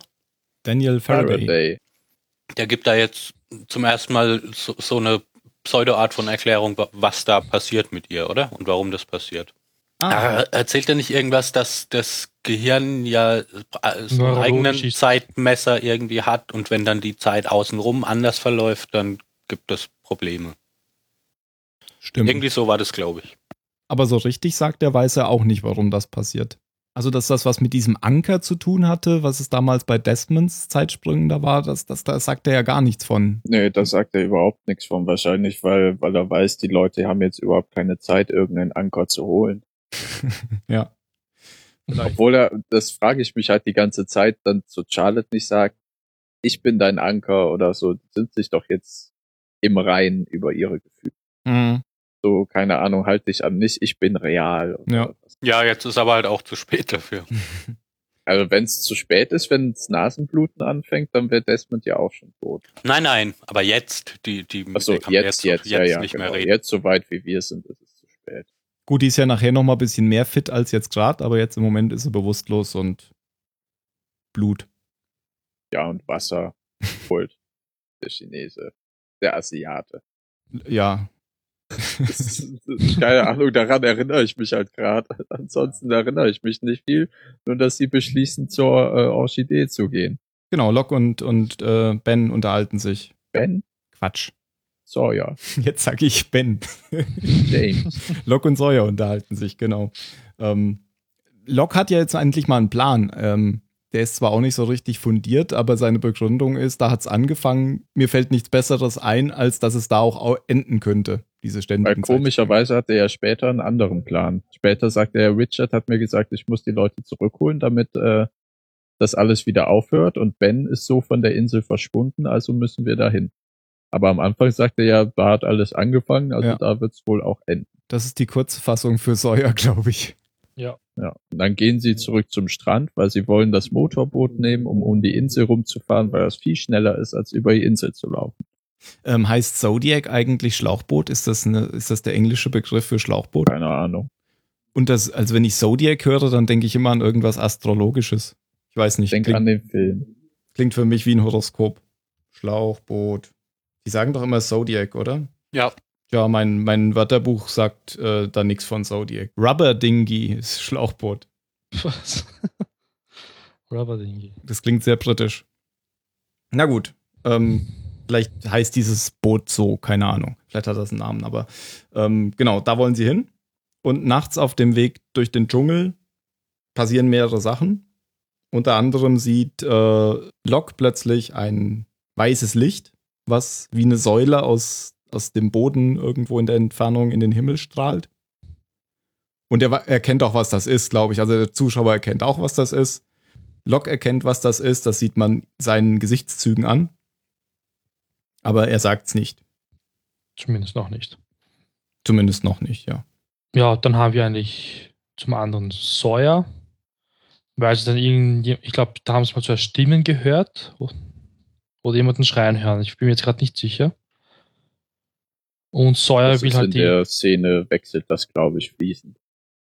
Daniel Faraday. Faraday. Der gibt da jetzt zum ersten Mal so, so eine Pseudo-Art von Erklärung, wa- was da passiert mit ihr, oder? Und warum das passiert. Ah, Äh, erzählt er nicht irgendwas, dass das Gehirn ja äh, so einen eigenen. Zeitmesser irgendwie hat und wenn dann die Zeit außenrum anders verläuft, dann gibt es Probleme. stimmt. Irgendwie so war das, glaube ich. Aber so richtig sagt er, weiß er auch nicht, warum das passiert. Also, dass das was mit diesem Anker zu tun hatte, was es damals bei Desmonds Zeitsprüngen da war, das, das, da sagt er ja gar nichts von. Nee, da sagt er überhaupt nichts von. Wahrscheinlich, weil, weil er weiß, die Leute haben jetzt überhaupt keine Zeit, irgendeinen Anker zu holen. Ja. Vielleicht. Obwohl er, das frage ich mich halt die ganze Zeit, dann zu Charlotte nicht sagt, ich bin dein Anker oder so, sind sich doch jetzt im Reinen über ihre Gefühle. Mhm. So, keine Ahnung, halt dich an nicht, ich bin real. Ja. Ja, jetzt ist aber halt auch zu spät dafür. Also wenn es zu spät ist, wenn das Nasenbluten anfängt, dann wäre Desmond ja auch schon tot. Nein, nein, aber jetzt, die, die der kann man jetzt, jetzt, jetzt ja, ja, nicht genau. mehr reden. Jetzt, so weit wie wir sind, ist es zu spät. Gut, die ist ja nachher noch mal ein bisschen mehr fit als jetzt gerade, aber jetzt im Moment ist sie bewusstlos und Blut. Ja, und Wasser holt der Chinese, der Asiate. Ja, ist, keine Ahnung, daran erinnere ich mich halt gerade. Ansonsten erinnere ich mich nicht viel, nur dass sie beschließen, zur äh, Orchidee zu gehen. genau. Locke und, und äh, Ben unterhalten sich. Ben Quatsch. Sawyer, Jetzt sage ich Ben. James. Locke und Sawyer unterhalten sich, genau. Ähm, Locke hat ja jetzt endlich mal einen Plan. Ähm, der ist zwar auch nicht so richtig fundiert, aber seine Begründung ist, da hat es angefangen, mir fällt nichts Besseres ein, als dass es da auch au- enden könnte, diese Weil ständigen komischerweise hat er ja später einen anderen Plan. Später sagt er, Richard hat mir gesagt, ich muss die Leute zurückholen, damit äh, das alles wieder aufhört. Und Ben ist so von der Insel verschwunden, also müssen wir dahin. Aber am Anfang sagt er ja, da hat alles angefangen, also Ja. da wird es wohl auch enden. Das ist die Kurzfassung für Sawyer, glaube ich. Ja. Und dann gehen sie zurück zum Strand, weil sie wollen das Motorboot nehmen, um um die Insel rumzufahren, weil das viel schneller ist, als über die Insel zu laufen. Ähm, heißt Zodiac eigentlich Schlauchboot? Ist das, eine, ist das der englische Begriff für Schlauchboot? Keine Ahnung. Und das, also wenn ich Zodiac höre, dann denke ich immer an irgendwas Astrologisches. Ich weiß nicht. Denk klingt, an den Film. klingt für mich wie ein Horoskop. Schlauchboot. Die sagen doch immer Zodiac, oder? Ja, Ja, mein, mein Wörterbuch sagt äh, da nichts von Zodiac. Rubber Dinghy ist Schlauchboot. Was? Rubber Dingy. Das klingt sehr britisch. Na gut. Ähm, vielleicht heißt dieses Boot so, keine Ahnung. Vielleicht hat das einen Namen, aber ähm, genau, da wollen sie hin. Und nachts auf dem Weg durch den Dschungel passieren mehrere Sachen. Unter anderem sieht äh, Locke plötzlich ein weißes Licht, was wie eine Säule aus, aus dem Boden irgendwo in der Entfernung in den Himmel strahlt. Und er erkennt auch, was das ist, glaube ich. Also der Zuschauer erkennt auch, was das ist. Locke erkennt, was das ist. Das sieht man seinen Gesichtszügen an. Aber er sagt's nicht. Zumindest noch nicht. Zumindest noch nicht, ja. Ja, dann haben wir eigentlich zum anderen Sawyer. Weil sie dann irgendwie, ich glaube, da haben sie mal zuerst Stimmen gehört oder jemanden schreien hören. Ich bin mir jetzt gerade nicht sicher. Und Sawyer Das will ist in halt die. der Szene wechselt das, glaube ich, fließend.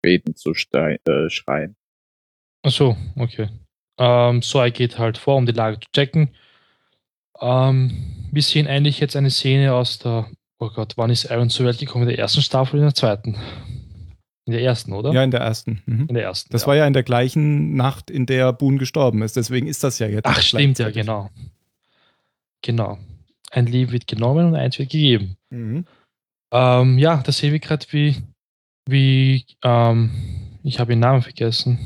Reden zu stein, äh, schreien. Ach so, okay. Ähm, Sawyer geht halt vor, um die Lage zu checken. Ähm, wir sehen eigentlich jetzt eine Szene aus der. Oh Gott, wann ist Aaron zur Welt gekommen? In der ersten Staffel oder in der zweiten? In der ersten, oder? Ja, in der ersten. Mhm. In der ersten. Das ja. war ja in der gleichen Nacht, in der Boone gestorben ist. Deswegen ist das ja jetzt. Ach, stimmt, ja, genau. Genau. Ein Leben wird genommen und eins wird gegeben. Mhm. Ähm, ja, da sehen wir gerade, wie, wie, ähm, ich habe ihren Namen vergessen.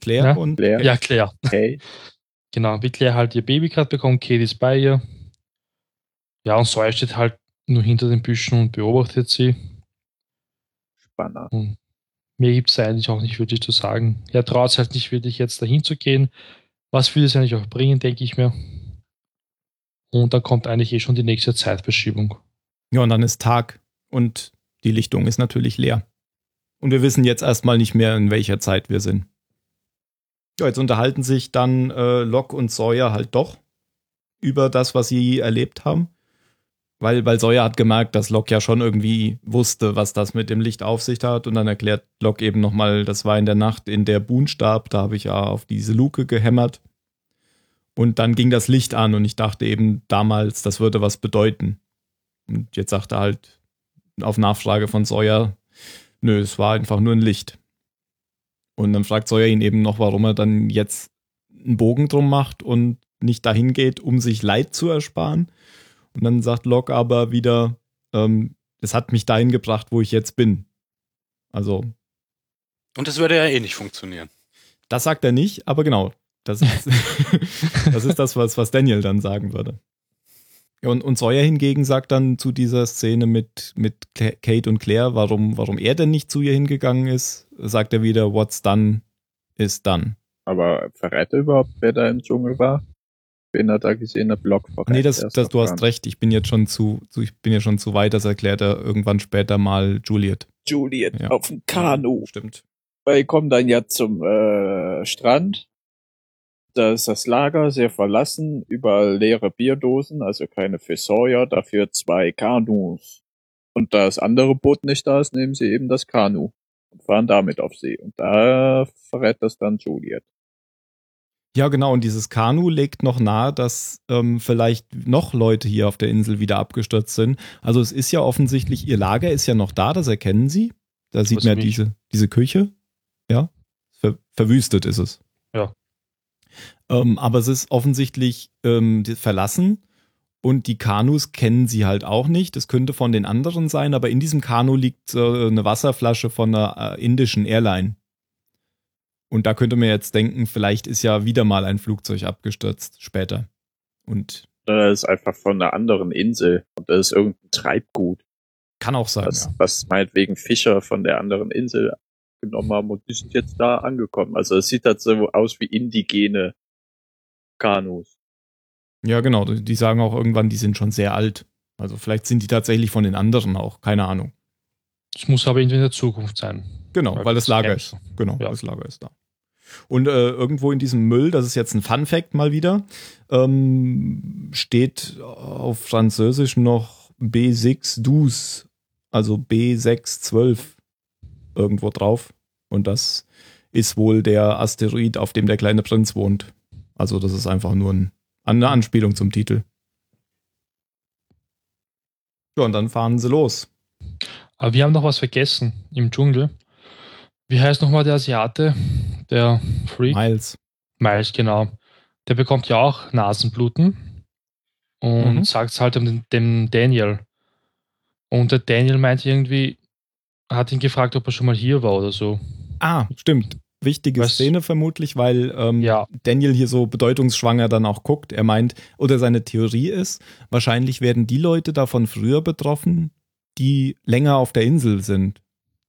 Claire Ja? und Claire, Ja, Claire. hey, Genau, wie Claire halt ihr Baby gerade bekommt, Kate ist bei ihr. Ja, und Sawyer steht halt nur hinter den Büschen und beobachtet sie. Spanner. Mehr gibt es eigentlich auch nicht wirklich zu sagen. Er traut sich halt nicht wirklich jetzt dahin zu gehen. Was will es eigentlich auch bringen, denke ich mir. Und dann kommt eigentlich eh schon die nächste Zeitverschiebung. Ja, und dann ist Tag und die Lichtung ist natürlich leer. Und wir wissen jetzt erstmal nicht mehr, in welcher Zeit wir sind. Ja, jetzt unterhalten sich dann äh, Locke und Sawyer halt doch über das, was sie erlebt haben. Weil, weil Sawyer hat gemerkt, dass Locke ja schon irgendwie wusste, was das mit dem Licht auf sich hat. Und dann erklärt Locke eben nochmal, das war in der Nacht, in der Boon starb. Da habe ich ja auf diese Luke gehämmert. Und dann ging das Licht an und ich dachte eben damals, das würde was bedeuten. Und jetzt sagt er halt auf Nachfrage von Sawyer, nö, es war einfach nur ein Licht. Und dann fragt Sawyer ihn eben noch, warum er dann jetzt einen Bogen drum macht und nicht dahin geht, um sich Leid zu ersparen. Und dann sagt Locke aber wieder, ähm, es hat mich dahin gebracht, wo ich jetzt bin. Also. Und es würde ja eh nicht funktionieren. Das sagt er nicht, aber genau. Das ist das, ist das was, was Daniel dann sagen würde. Und, und Sawyer hingegen sagt dann zu dieser Szene mit, mit Kate und Claire, warum, warum er denn nicht zu ihr hingegangen ist, sagt er wieder, what's done is done. Aber verrät er überhaupt, wer da im Dschungel war? Wen er da gesehen hat, Block verrät Nee, das, das, du hast recht, ich bin jetzt schon zu, zu, ich bin ja schon zu weit, das erklärt er irgendwann später mal Juliet. Juliet ja. auf dem Kanu. Ja, stimmt. Weil kommen dann ja zum äh, Strand da ist das Lager sehr verlassen, überall leere Bierdosen, also keine für Sawyer, dafür zwei Kanus. Und da das andere Boot nicht da ist, nehmen sie eben das Kanu und fahren damit auf See. Und da verrät das dann Juliet. Ja, genau. Und dieses Kanu legt noch nahe, dass ähm, vielleicht noch Leute hier auf der Insel wieder abgestürzt sind. Also es ist ja offensichtlich, ihr Lager ist ja noch da, das erkennen sie. Da sieht man ja diese, diese Küche. Ja, Ver verwüstet ist es. Ja. Ähm, aber es ist offensichtlich ähm, verlassen und die Kanus kennen sie halt auch nicht. Das könnte von den anderen sein, aber in diesem Kanu liegt äh, eine Wasserflasche von einer äh, indischen Airline. Und da könnte man jetzt denken, vielleicht ist ja wieder mal ein Flugzeug abgestürzt später. Und das ist einfach von einer anderen Insel und das ist irgendein Treibgut. Kann auch sein. Was, ja. was meinetwegen Fischer von der anderen Insel genommen haben und die sind jetzt da angekommen. Also es sieht halt so aus wie indigene Kanus. Ja, genau. Die sagen auch irgendwann, die sind schon sehr alt. Also vielleicht sind die tatsächlich von den anderen auch, keine Ahnung. Es muss aber irgendwie in der Zukunft sein. Genau, weil, weil das Lager ist. Genau, ja. das Lager ist da. Und äh, irgendwo in diesem Müll, das ist jetzt ein Fun Fact mal wieder, ähm, steht auf Französisch noch B6 Dus, also B612 irgendwo drauf. Und das ist wohl der Asteroid, auf dem der kleine Prinz wohnt. Also das ist einfach nur ein, eine Anspielung zum Titel. Ja, und dann fahren sie los. Aber wir haben noch was vergessen im Dschungel. Wie heißt nochmal der Asiate? Der Freak? Miles. Miles, genau. Der bekommt ja auch Nasenbluten und mhm. sagt es halt dem, dem Daniel. Und der Daniel meint irgendwie, hat ihn gefragt, ob er schon mal hier war oder so. Ah, stimmt wichtige Was? Szene vermutlich, weil ähm, ja. Daniel hier so bedeutungsschwanger dann auch guckt. Er meint, oder seine Theorie ist, wahrscheinlich werden die Leute davon früher betroffen, die länger auf der Insel sind,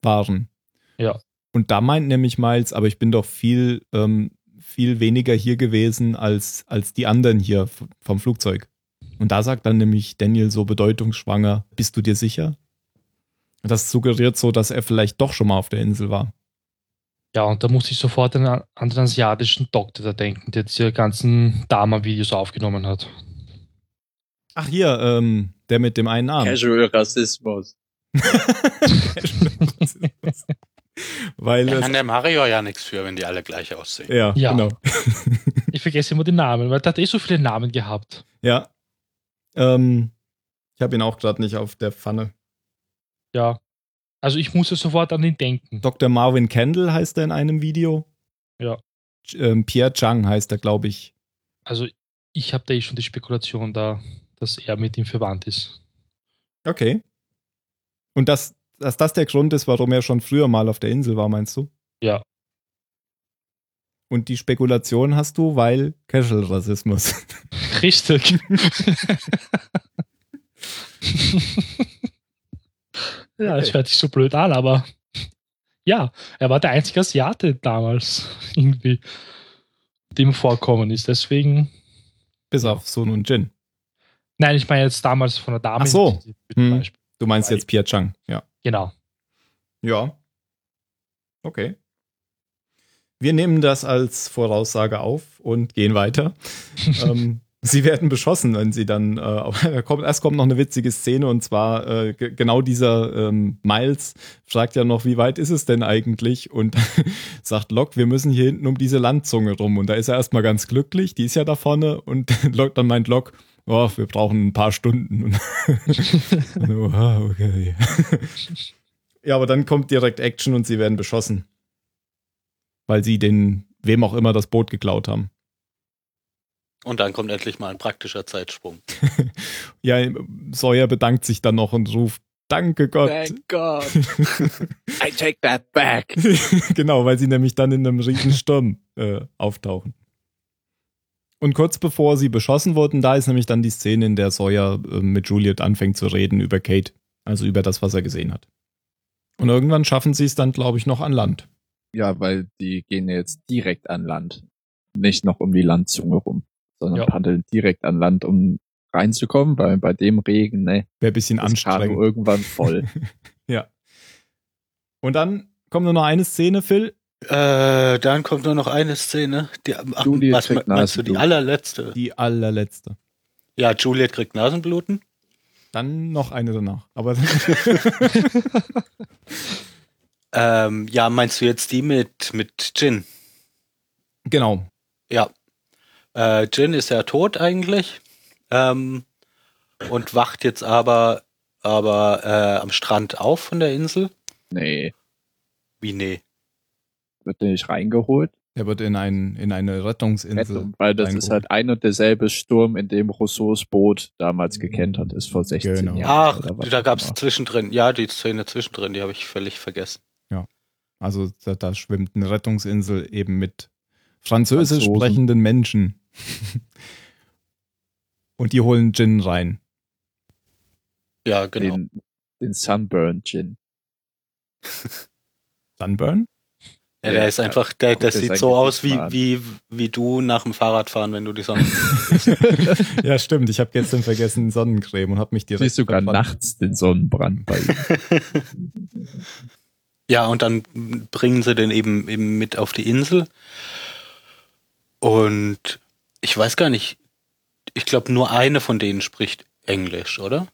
waren. Ja. Und da meint nämlich Miles, aber ich bin doch viel, ähm, viel weniger hier gewesen als, als die anderen hier vom Flugzeug. Und da sagt dann nämlich Daniel so bedeutungsschwanger, bist du dir sicher? Das suggeriert so, dass er vielleicht doch schon mal auf der Insel war. Ja, und da musste ich sofort an, an den asiatischen Doktor da denken, der diese ganzen Dama-Videos aufgenommen hat. Ach hier, ähm, der mit dem einen Arm. Casual Rassismus. Weil da kann der Mario ja nichts für, wenn die alle gleich aussehen. Ja, ja. genau. ich vergesse immer die Namen, weil der hat eh so viele Namen gehabt. Ja. Ähm, ich habe ihn auch gerade nicht auf der Pfanne. Ja, also ich musste sofort an ihn denken. Dr. Marvin Kendall heißt er in einem Video. Ja. Ähm, Pierre Chang heißt er, glaube ich. Also ich habe da eh schon die Spekulation da, dass er mit ihm verwandt ist. Okay. Und dass, dass das der Grund ist, warum er schon früher mal auf der Insel war, meinst du? Ja. Und die Spekulation hast du, weil Casual-Rassismus. Richtig. Ja, es hört sich so blöd an, aber ja, er war der einzige Asiate damals irgendwie, dem vorkommen ist. Deswegen. Bis auf Sun und Jin. Nein, ich meine jetzt damals von der Dame. Ach so. Hm. Du meinst jetzt Pia Chang, ja. Genau. Ja. Okay. Wir nehmen das als Voraussage auf und gehen weiter. ähm, sie werden beschossen, wenn sie dann. Äh, kommt, erst kommt noch eine witzige Szene und zwar äh, genau dieser ähm, Miles fragt ja noch, wie weit ist es denn eigentlich? Und sagt Locke, wir müssen hier hinten um diese Landzunge rum. Und da ist er erstmal ganz glücklich, die ist ja da vorne. Und Locke, dann meint Locke, oh, wir brauchen ein paar Stunden. oh, okay. ja, aber dann kommt direkt Action und sie werden beschossen weil sie den, wem auch immer das Boot geklaut haben. Und dann kommt endlich mal ein praktischer Zeitsprung. ja, Sawyer bedankt sich dann noch und ruft, Danke Gott. Thank God. I take that back. genau, weil sie nämlich dann in einem riesen Sturm äh, auftauchen. Und kurz bevor sie beschossen wurden, da ist nämlich dann die Szene, in der Sawyer äh, mit Juliet anfängt zu reden über Kate. Also über das, was er gesehen hat. Und irgendwann schaffen sie es dann, glaube ich, noch an Land. Ja, weil die gehen jetzt direkt an Land. Nicht noch um die Landzunge rum, sondern ja. paddeln direkt an Land, um reinzukommen, weil bei dem Regen, ne. Wäre ein bisschen anstrengend. irgendwann voll. ja. Und dann kommt nur noch eine Szene, Phil. Äh, dann kommt nur noch eine Szene. Die, ach, Juliet was meinst du, die allerletzte? Die allerletzte. Ja, Juliet kriegt Nasenbluten. Dann noch eine danach. Aber Ähm, ja, meinst du jetzt die mit, mit Jin? Genau. Ja. Äh, Jin ist ja tot eigentlich. Ähm, und wacht jetzt aber, aber äh, am Strand auf von der Insel. Nee. Wie nee? Wird der nicht reingeholt? Er wird in, ein, in eine Rettungsinsel. Rettung, weil das ist halt ein und derselbe Sturm, in dem Rousseaus Boot damals gekentert ist vor 16 genau. Jahren. Ach, da gab es zwischendrin, ja, die Szene zwischendrin, die habe ich völlig vergessen. Also da, da, schwimmt eine Rettungsinsel eben mit französisch Franzosen. sprechenden Menschen. Und die holen Gin rein. Ja, genau. Den, den Sunburn Gin. Sunburn? Ja, der ist einfach, der, der sieht so aus wie, wie, wie du nach dem Fahrradfahren, wenn du die Sonne Ja, stimmt. Ich habe gestern vergessen Sonnencreme und habe mich direkt. Siehst sogar nachts den Sonnenbrand bei ihm. Ja, und dann bringen sie den eben, eben mit auf die Insel. Und ich weiß gar nicht, ich glaube, nur eine von denen spricht Englisch, oder?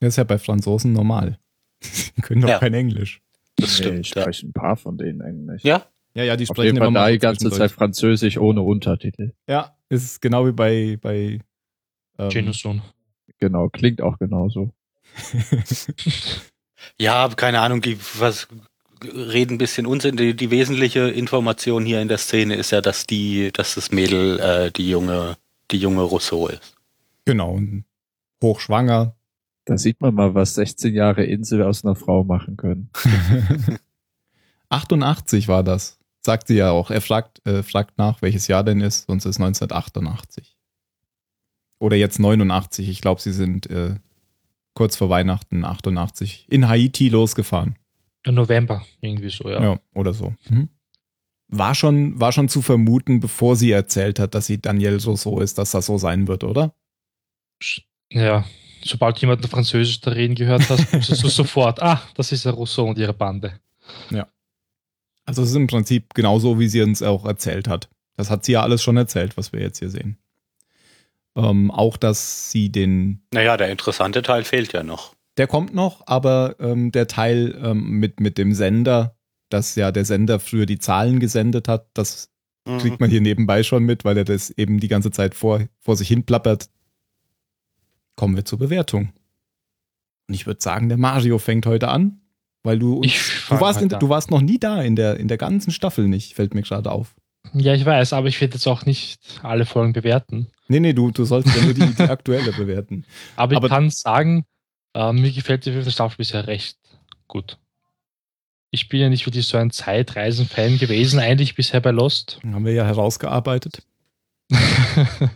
Das ist ja bei Franzosen normal. Die können doch ja. kein Englisch. Das stimmt. Nee, ich spreche ein paar von denen Englisch. Ja? Ja, ja, die sprechen immer mal die ganze Zeit Französisch ohne Untertitel. Ja, ist genau wie bei, bei ähm, Genau, klingt auch genauso. ja, keine Ahnung, was reden ein bisschen Unsinn. Die, die, wesentliche Information hier in der Szene ist ja, dass die, dass das Mädel äh, die junge, die junge Rousseau ist. Genau, hochschwanger. Da sieht man mal, was 16 Jahre Insel aus einer Frau machen können. 88 war das. Sagt sie ja auch. Er fragt, äh, fragt nach, welches Jahr denn ist, sonst ist 1988. Oder jetzt 89. Ich glaube, sie sind äh, kurz vor Weihnachten 88 in Haiti losgefahren. November, irgendwie so, ja. Ja, oder so. Mhm. War schon, war schon zu vermuten, bevor sie erzählt hat, dass sie Danielle so so ist, dass das so sein wird, oder? Ja, sobald jemand Französisch da reden gehört hat, wusstest du sofort, ah, das ist ja Rousseau und ihre Bande. Ja. Also es ist im Prinzip genauso, wie sie uns auch erzählt hat. Das hat sie ja alles schon erzählt, was wir jetzt hier sehen. Ähm, auch, dass sie den. Naja, der interessante Teil fehlt ja noch. Der kommt noch, aber ähm, der Teil ähm, mit, mit dem Sender, dass ja der Sender früher die Zahlen gesendet hat, das mhm. kriegt man hier nebenbei schon mit, weil er das eben die ganze Zeit vor, vor sich hin plappert. Kommen wir zur Bewertung. Und ich würde sagen, der Mario fängt heute an, weil du, du warst, in, du warst noch nie da in der, in der ganzen Staffel nicht, fällt mir gerade auf. Ja, ich weiß, aber ich werde jetzt auch nicht alle Folgen bewerten. Nee, nee, du, du sollst ja nur die, die aktuelle bewerten. Aber ich aber, kann sagen, äh, mir gefällt die fünfte Staffel bisher recht gut. Ich bin ja nicht wirklich so ein Zeitreisen-Fan gewesen, eigentlich bisher bei Lost. Haben wir ja herausgearbeitet.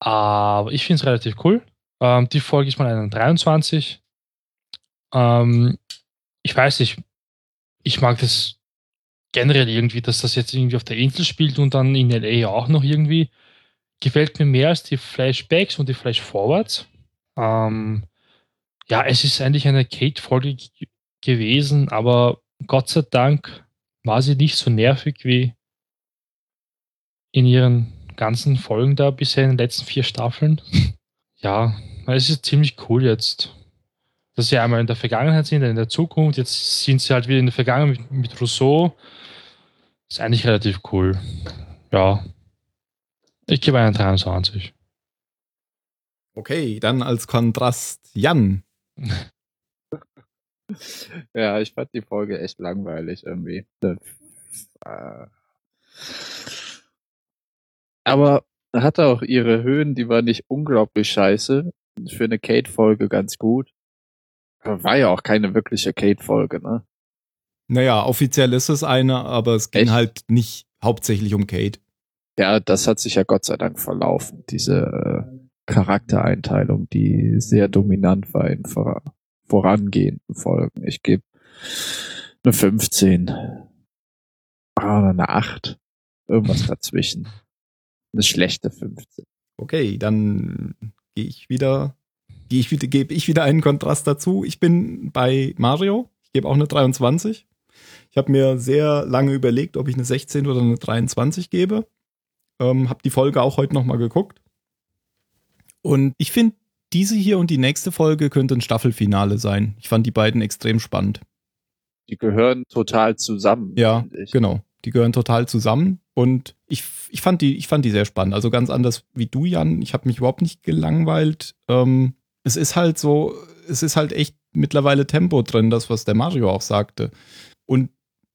Aber ich finde es relativ cool. Ähm, die Folge ist mal einen 23. Ähm, ich weiß nicht, ich mag das generell irgendwie, dass das jetzt irgendwie auf der Insel spielt und dann in LA auch noch irgendwie. Gefällt mir mehr als die Flashbacks und die Flashforwards. Ähm, ja, es ist eigentlich eine Kate-Folge gewesen, aber Gott sei Dank war sie nicht so nervig wie in ihren ganzen Folgen da bisher in den letzten vier Staffeln. ja, es ist ziemlich cool jetzt. Dass sie einmal in der Vergangenheit sind, dann in der Zukunft. Jetzt sind sie halt wieder in der Vergangenheit mit, mit Rousseau. Ist eigentlich relativ cool. Ja. Ich gebe einen 23. Okay, dann als Kontrast Jan. Ja, ich fand die Folge echt langweilig irgendwie. Äh, Aber hatte auch ihre Höhen, die war nicht unglaublich scheiße. Für eine Kate-Folge ganz gut. Aber War ja auch keine wirkliche Kate-Folge, ne? Naja, offiziell ist es eine, aber es ging Echt? halt nicht hauptsächlich um Kate. Ja, das hat sich ja Gott sei Dank verlaufen, diese äh, Charaktereinteilung, die sehr dominant war in vor vorangehenden Folgen. Ich gebe eine 15. Ah, eine 8. Irgendwas dazwischen. Eine schlechte 15. Okay, dann gehe ich wieder, gehe ich wieder, gebe ich wieder einen Kontrast dazu. Ich bin bei Mario. Ich gebe auch eine 23. Ich habe mir sehr lange überlegt, ob ich eine 16 oder eine 23 gebe. Ähm, habe die Folge auch heute nochmal geguckt. Und ich finde, diese hier und die nächste Folge könnte ein Staffelfinale sein. Ich fand die beiden extrem spannend. Die gehören total zusammen. Ja, genau. Die gehören total zusammen und ich, ich, fand die, ich fand die sehr spannend. Also ganz anders wie du, Jan. Ich habe mich überhaupt nicht gelangweilt. Ähm, es ist halt so, es ist halt echt mittlerweile Tempo drin, das, was der Mario auch sagte. Und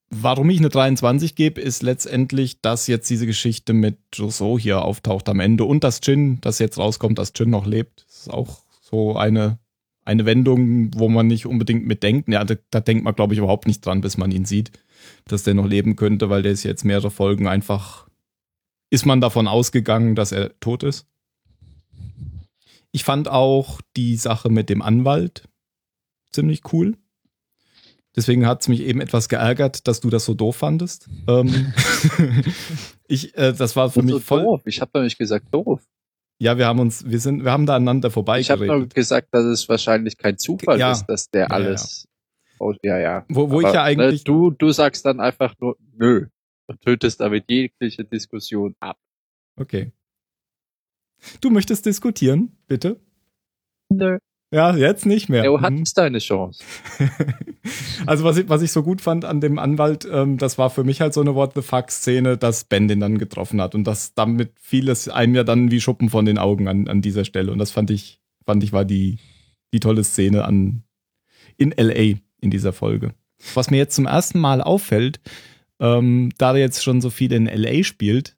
warum ich eine 23 gebe, ist letztendlich, dass jetzt diese Geschichte mit Rousseau hier auftaucht am Ende und dass Jin, dass jetzt rauskommt, dass Jin noch lebt. Das ist auch so eine, eine Wendung, wo man nicht unbedingt mitdenkt. Ja, da, da denkt man, glaube ich, überhaupt nicht dran, bis man ihn sieht, dass der noch leben könnte, weil der ist jetzt mehrere Folgen einfach, ist man davon ausgegangen, dass er tot ist. Ich fand auch die Sache mit dem Anwalt ziemlich cool. Deswegen hat es mich eben etwas geärgert, dass du das so doof fandest. Ähm, ich, äh, das war für mich so voll. doof. Ich habe doch nicht gesagt doof. Ja, wir haben uns, wir sind, wir haben da aneinander Ich habe nur vorbeigeredet. gesagt, dass es wahrscheinlich kein Zufall Ja. ist, dass der Ja, alles. Oh, ja, ja. Wo, wo ich Aber, ja eigentlich, Ne, du, du sagst dann einfach nur nö und tötest damit jegliche Diskussion ab. okay. Du möchtest diskutieren, bitte? Nö. Ja, jetzt nicht mehr. Du Mhm. hattest deine Chance. Also was ich, was ich so gut fand an dem Anwalt, ähm, das war für mich halt so eine What the fuck Szene, dass Ben den dann getroffen hat und das damit vieles einem ja dann wie Schuppen von den Augen an, an dieser Stelle und das fand ich, fand ich war die, die tolle Szene an, in LA in dieser Folge. Was mir jetzt zum ersten Mal auffällt, ähm, da er jetzt schon so viel in LA spielt,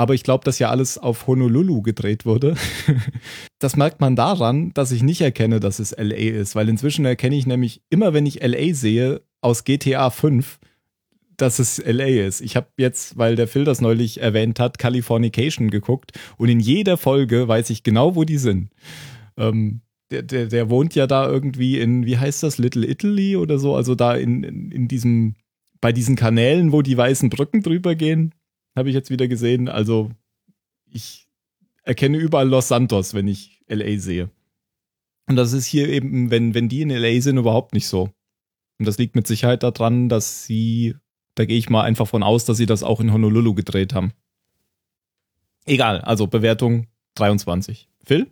aber ich glaube, dass ja alles auf Honolulu gedreht wurde. das merkt man daran, dass ich nicht erkenne, dass es LA ist, weil inzwischen erkenne ich nämlich immer, wenn ich LA sehe, aus GTA 5, dass es LA ist. Ich habe jetzt, weil der Phil das neulich erwähnt hat, Californication geguckt und in jeder Folge weiß ich genau, wo die sind. Ähm, der, der, der wohnt ja da irgendwie in, wie heißt das, Little Italy oder so, also da in, in, in diesem, bei diesen Kanälen, wo die weißen Brücken drüber gehen, habe ich jetzt wieder gesehen. Also ich erkenne überall Los Santos, wenn ich LA sehe. Und das ist hier eben, wenn, wenn die in LA sind, überhaupt nicht so. Und das liegt mit Sicherheit daran, dass sie, da gehe ich mal einfach von aus, dass sie das auch in Honolulu gedreht haben. Egal, also Bewertung 23. Phil?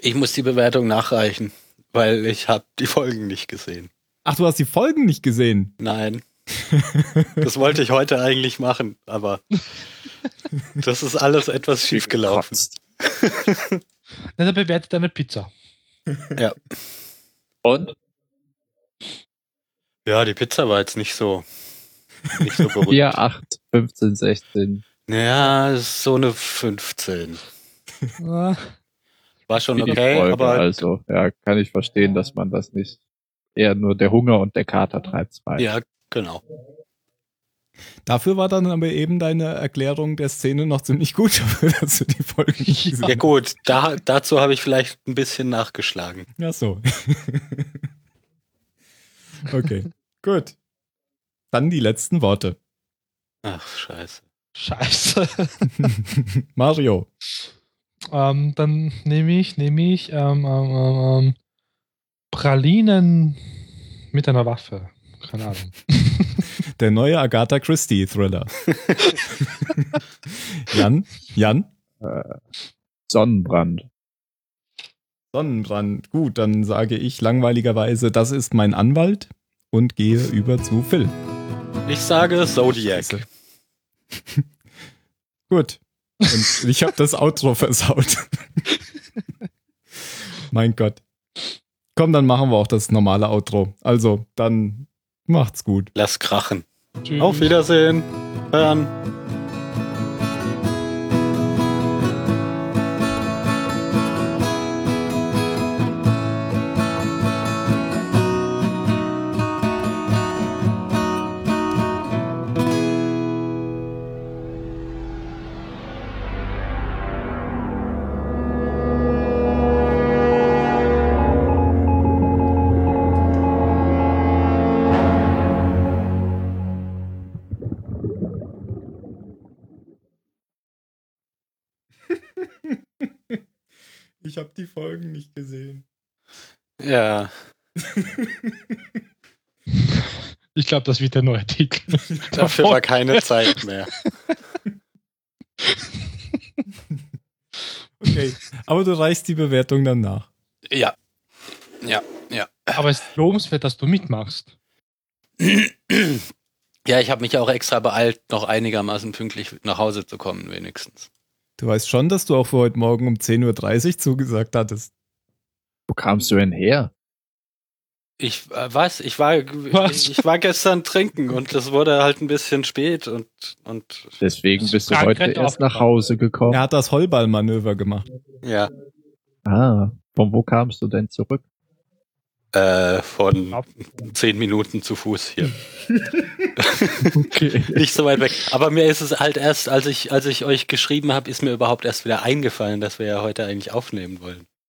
Ich muss die Bewertung nachreichen, weil ich habe die Folgen nicht gesehen. Ach, du hast die Folgen nicht gesehen. Nein. Das wollte ich heute eigentlich machen, aber das ist alles etwas schiefgelaufen. Na, dann bewertet deine Pizza. Und? Ja, die Pizza war jetzt nicht so, nicht so berühmt. 4, 8, 15, 16. Ja, ist so eine 15. Ah, War schon okay, Folge, aber also, ja, kann ich verstehen, dass man das nicht. Eher nur der Hunger und der Kater treibt's rein. ja, genau. Dafür war dann aber eben deine Erklärung der Szene noch ziemlich gut, dass du die Folgen nicht gesehen Ja gut, da, dazu habe ich vielleicht ein bisschen nachgeschlagen. Ja, so. okay, gut. Dann die letzten Worte. Ach, scheiße. scheiße. Mario. ähm, dann nehme ich, nehme ich ähm, ähm, ähm, ähm, Pralinen mit einer Waffe. Keine Ahnung. Der neue Agatha Christie Thriller. Jan? Jan? Sonnenbrand. Sonnenbrand. Gut, dann sage ich langweiligerweise, das ist mein Anwalt und gehe über zu Phil. Ich sage Zodiac. Gut. Und ich habe das Outro versaut. mein Gott. Komm, dann machen wir auch das normale Outro. Also, dann macht's gut. Lass krachen. Tschüss. Auf Wiedersehen. Hören. Glaube, das wird der neue Titel. Dafür war keine Zeit mehr. Okay. Aber du reichst die Bewertung dann nach. Ja. Ja, ja. Aber es ist lobenswert, dass du mitmachst. Ja, ich habe mich auch extra beeilt, noch einigermaßen pünktlich nach Hause zu kommen, wenigstens. Du weißt schon, dass du auch für heute Morgen um 10.30 Uhr zugesagt hattest. Wo kamst du denn her? Ich äh, was? Ich war Was? ich war gestern trinken und es wurde halt ein bisschen spät und und Deswegen bist du heute erst nach. Hause gekommen. Er hat das Hollballmanöver gemacht. ja, Ah, von wo kamst du denn zurück? äh, von zehn Minuten zu Fuß hier. Okay. Nicht so weit weg. Aber mir ist es halt erst, als ich, als ich euch geschrieben habe, ist mir überhaupt erst wieder eingefallen, dass wir ja heute eigentlich aufnehmen wollen.